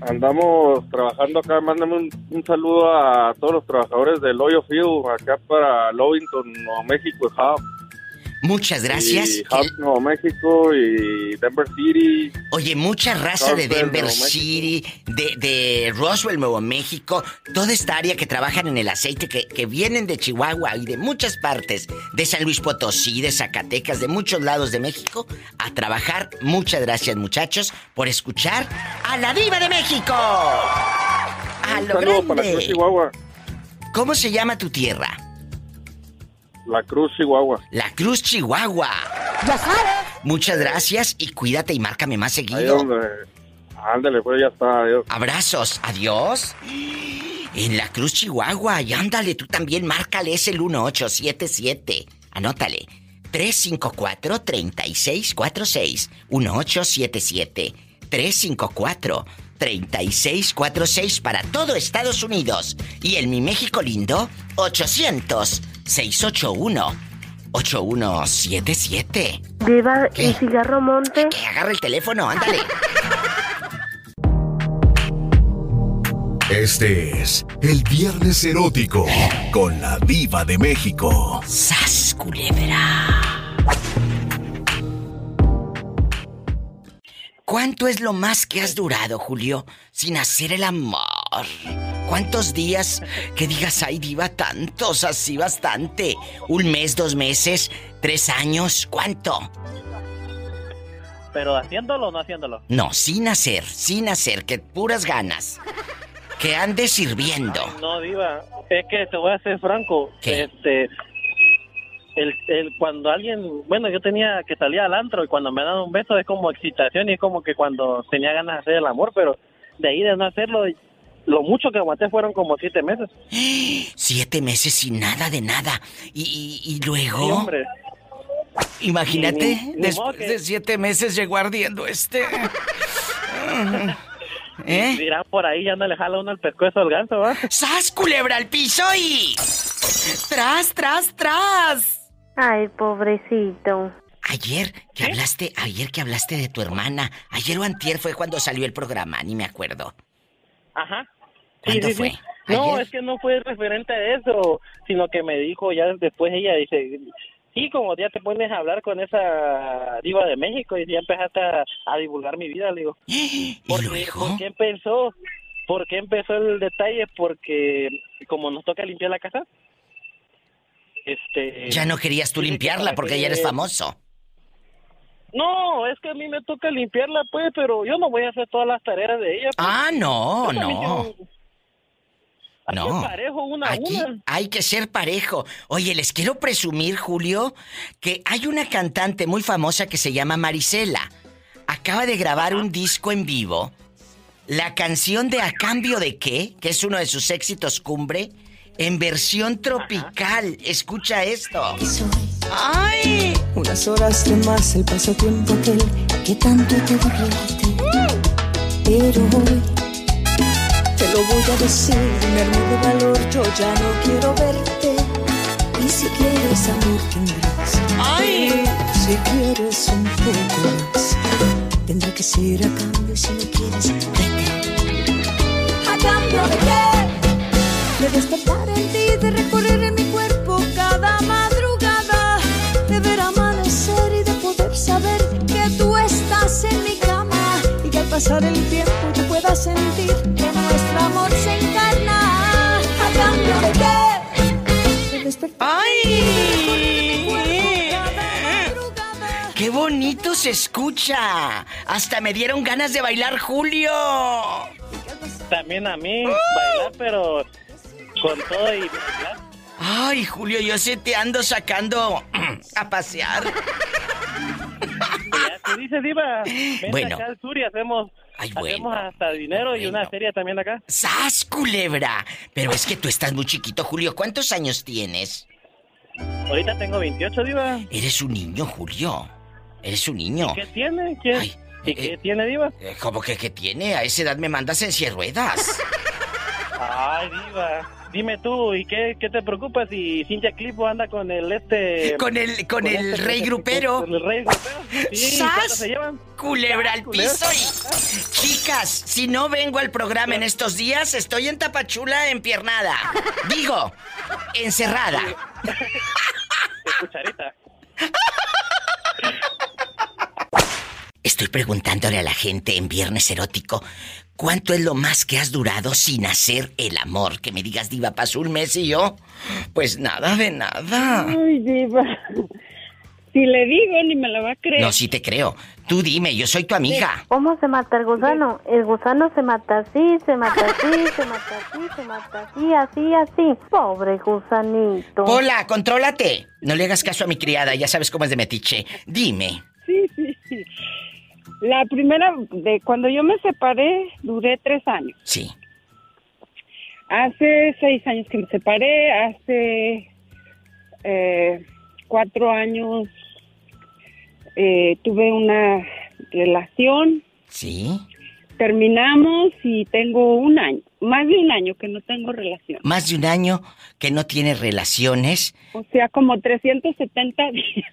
Andamos trabajando acá. Mándame un, un saludo a todos los trabajadores del Oil Field, acá para Lovington, Nuevo México. Muchas gracias. Y Hub, Nuevo México y Denver City. Oye, mucha raza de Denver Nuevo. City, de, de Roswell, Nuevo México, toda esta área que trabajan en el aceite, que, que vienen de Chihuahua y de muchas partes, de San Luis Potosí, de Zacatecas, de muchos lados de México, a trabajar. Muchas gracias, muchachos, por escuchar a la Diva de México. A Un lo saludo para grande. Chihuahua. ¿Cómo se llama tu tierra? La Cruz Chihuahua. La Cruz Chihuahua. Ya sabes. Muchas gracias y cuídate y márcame más seguido. Ándale, pues ya está, adiós. Abrazos, adiós. En la Cruz Chihuahua, y ándale, tú también, márcale, es el 1877. Anótale. 354-3646. 1877. 354-3646 para todo Estados Unidos. Y en mi México lindo, 800-681-8177. Viva el cigarro monte. Que agarra el teléfono, ándale. Este es el Viernes Erótico con la Diva de México. ¡Sas, culebra! ¿Cuánto es lo más que has durado, Julio, sin hacer el amor? ¿Cuántos días que digas, ay, diva, tantos, así bastante? ¿Un mes, dos meses, tres años? ¿Cuánto? Pero haciéndolo o no haciéndolo. No, sin hacer, sin hacer, que puras ganas. Que andes sirviendo. No, Diva, es que te voy a ser franco. Este, el, el, cuando alguien, bueno, yo tenía que salir al antro y cuando me dan un beso es como excitación y es como que cuando tenía ganas de hacer el amor, pero de ahí de no hacerlo, lo mucho que aguanté fueron como siete meses. Siete meses sin nada de nada. Y, y- y luego. Sí, hombre. Imagínate, Ni- ni modo después que- de siete meses llegó ardiendo este. ¿Eh? Dirán por ahí, ya no le jala uno el pescuezo al ganso, ¿va? ¡Sas, culebra al piso y. ¡Tras, tras, tras! Ay, pobrecito. Ayer que hablaste, ayer que hablaste de tu hermana, ayer o antier fue cuando salió el programa, ni me acuerdo. Ajá. Sí, ¿Cuándo sí, fue? sí. No, ¿Ayer? es que no fue referente a eso, sino que me dijo ya después ella dice, Sí, como ya te pones a hablar con esa diva de México y ya empezaste a, a divulgar mi vida, le digo. ¿Por qué, ¿Por qué empezó? ¿Por qué empezó el detalle? Porque como nos toca limpiar la casa, este... Ya no querías tú limpiarla porque ya eres famoso. No, es que a mí me toca limpiarla, pues, pero yo no voy a hacer todas las tareas de ella. pues. Ah, no, no. tengo- No. parejo, una Aquí una. hay que ser parejo. Oye, les quiero presumir, Julio, que hay una cantante muy famosa que se llama Marisela. Acaba de grabar un disco en vivo. La canción de A Cambio de qué, que es uno de sus éxitos cumbre, en versión tropical. Escucha esto. ¡Ay! Unas horas de más el pasatiempo aquel que tanto te. Pero hoy te lo voy a decir, me armé de valor, yo ya no quiero verte. Y si quieres amor tendrás. ¡Ay! Si quieres un poco más, tendrá que ser a cambio si no quieres vete. ¿A cambio de qué? De despertar en ti, de recorrer en mi cuerpo cada madrugada, de ver amanecer y de poder saber que tú estás en mi cama y que al pasar el tiempo yo pueda sentir ¡Ay! ¡Qué bonito se escucha! Hasta me dieron ganas de bailar, Julio. También a mí, bailar, pero con todo y bailar. Ay, Julio, yo se te ando sacando a pasear. Ya te dice, Diva. Vente Bueno. acá al sur y hacemos, Ay, hacemos bueno. hasta dinero y una serie también acá. ¡Sas, culebra! Pero es que tú estás muy chiquito, Julio. ¿Cuántos años tienes? Ahorita tengo 28, Diva. Eres un niño, Julio. Eres un niño. ¿Qué tiene? ¿Qué, ¿Y qué tiene, Diva? Eh, ¿Cómo que qué tiene? A esa edad me mandas en ruedas. Ay, Diva. Dime tú, ¿y qué, qué te preocupa si Cintia Clipo anda con el este... Con el, con el este- rey grupero. Con el rey grupero. Sí, ¡Sas! ¿cuánto se llevan? Culebra al piso y... Chicas, si no vengo al programa en estos días, estoy en Tapachula empiernada. Digo, encerrada. Cucharita. Estoy preguntándole a la gente en Viernes Erótico, ¿cuánto es lo más que has durado sin hacer el amor? Que me digas, diva, pasó un mes y yo, pues nada de nada. Ay, diva. Si le digo, ni me la va a creer. No, sí te creo. Tú dime, yo soy tu amiga. ¿Cómo se mata el gusano? El gusano se mata así, se mata así, se mata así, se mata así, así, así. Pobre gusanito. Hola, contrólate. No le hagas caso a mi criada, ya sabes cómo es de metiche. Dime. Sí, sí, sí. La primera, de cuando yo me separé, duré tres años. Sí. Hace seis años que me separé, hace eh, cuatro años eh, tuve una relación, ¿Sí? Terminamos y tengo un año, más de un año que no tengo relación. Más de un año que no tiene relaciones. O sea, como 370 días.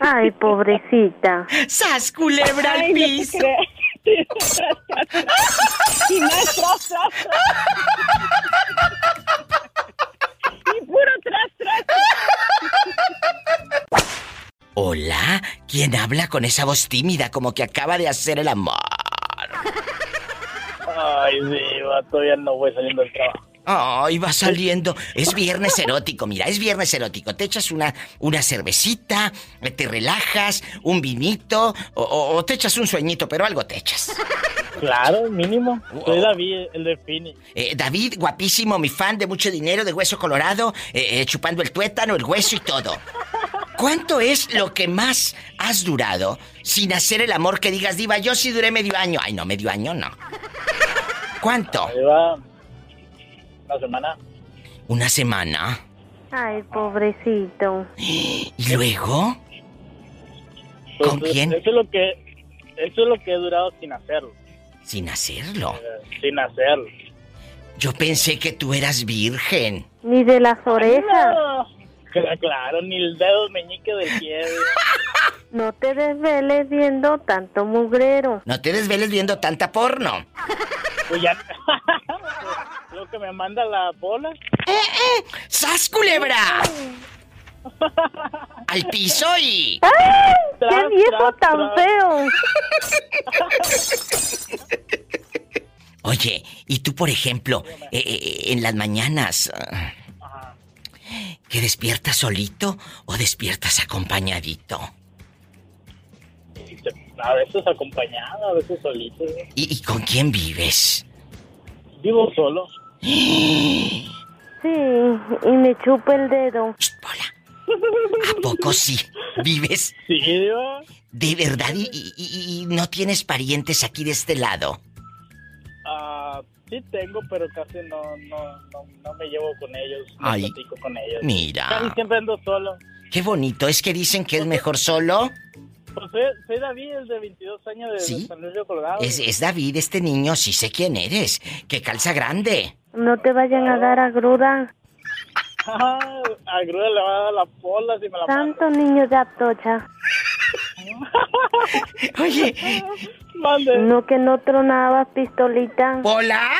Ay, pobrecita. ¡Sas, culebra al piso! Y más tras, tras, tras. Y puro tras, tras, Hola, ¿quién habla con esa voz tímida como que acaba de hacer el amor? Ay, Diva, todavía no voy saliendo del trabajo. Ay, va saliendo. Es viernes erótico, mira, es viernes erótico. Te echas una, una cervecita, te relajas, un vinito, o, o- o te echas un sueñito, pero algo te echas. Claro, mínimo. Soy David, el de Fini. Eh, David, guapísimo, mi fan de mucho dinero, de hueso colorado, eh, eh, chupando el tuétano, el hueso y todo. ¿Cuánto es lo que más has durado sin hacer el amor que digas, Diva, yo sí duré medio año? Ay, no, medio año no. ¿Cuánto? Una semana. Una semana. Ay, pobrecito. ¿Y luego? Pues, ¿Con quién? Eso es lo que, eso es lo que he durado sin hacerlo. Sin hacerlo. Eh, Sin hacerlo. Yo pensé que tú eras virgen. Ni de las orejas. No. Cla- Claro, ni el dedo meñique del pie. No te desveles viendo tanto mugrero. No te desveles viendo tanta porno. Pues ya. Lo que me manda la bola. ¡Sas, culebra! Al piso y... ¡Ay! ¡Qué viejo tan feo! Oye, y tú, por ejemplo, eh, eh, en las mañanas, ah, ¿que despiertas solito o despiertas acompañadito? A veces acompañado, a veces solito. ¿Y, y con quién vives? Vivo solo. Sí, y me chupa el dedo. ¿A poco sí? ¿Vives? Sí, Diva. ¿De verdad? ¿Y, y- y no tienes parientes aquí de este lado? Sí tengo, pero casi no, no, no, no me llevo con ellos. No Ay, platico con ellos. mira. Casi siempre ando solo. Qué bonito, es que dicen que es mejor solo. Pues soy, soy David, el de 22 años de, ¿Sí? de San Luis Río Colorado. Es, es David, este niño, sí sé quién eres. Que calza grande. No te vayan a dar agruda. Ah, a Gruda le va a dar la pola si me la. Santo niño de Atocha. Oye. No que no tronabas pistolita. ¿Hola?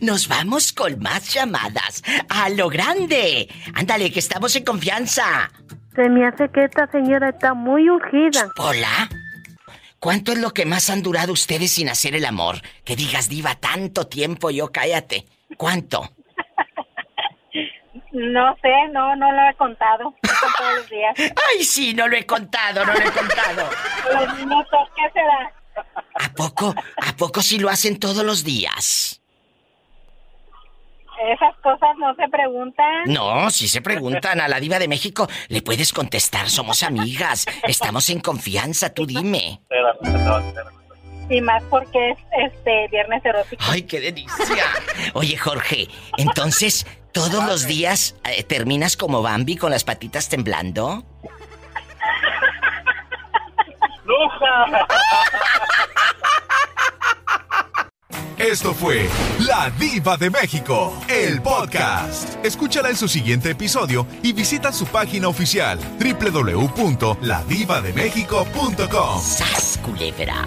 Nos vamos con más llamadas. A lo grande. Ándale, que estamos en confianza. Se me hace que esta señora está muy ungida. Hola. ¿Cuánto es lo que más han durado ustedes sin hacer el amor? Que digas, diva, tanto tiempo, yo cállate. ¿Cuánto? No sé, no, no lo he contado. Todos los días. Ay, sí, no lo he contado, no lo he contado. Los minutos, ¿qué será? ¿A poco, a poco sí lo hacen todos los días? Esas cosas no se preguntan. No, si se preguntan a la diva de México, le puedes contestar, somos amigas, estamos en confianza, tú dime. Y más porque es este viernes erótico. Ay, qué delicia. Oye, Jorge, entonces, ¿todos los días eh, terminas como Bambi con las patitas temblando? Esto fue La Diva de México, el podcast. Escúchala en su siguiente episodio y visita su página oficial www.ladivademexico.com. ¡Sas, culebra!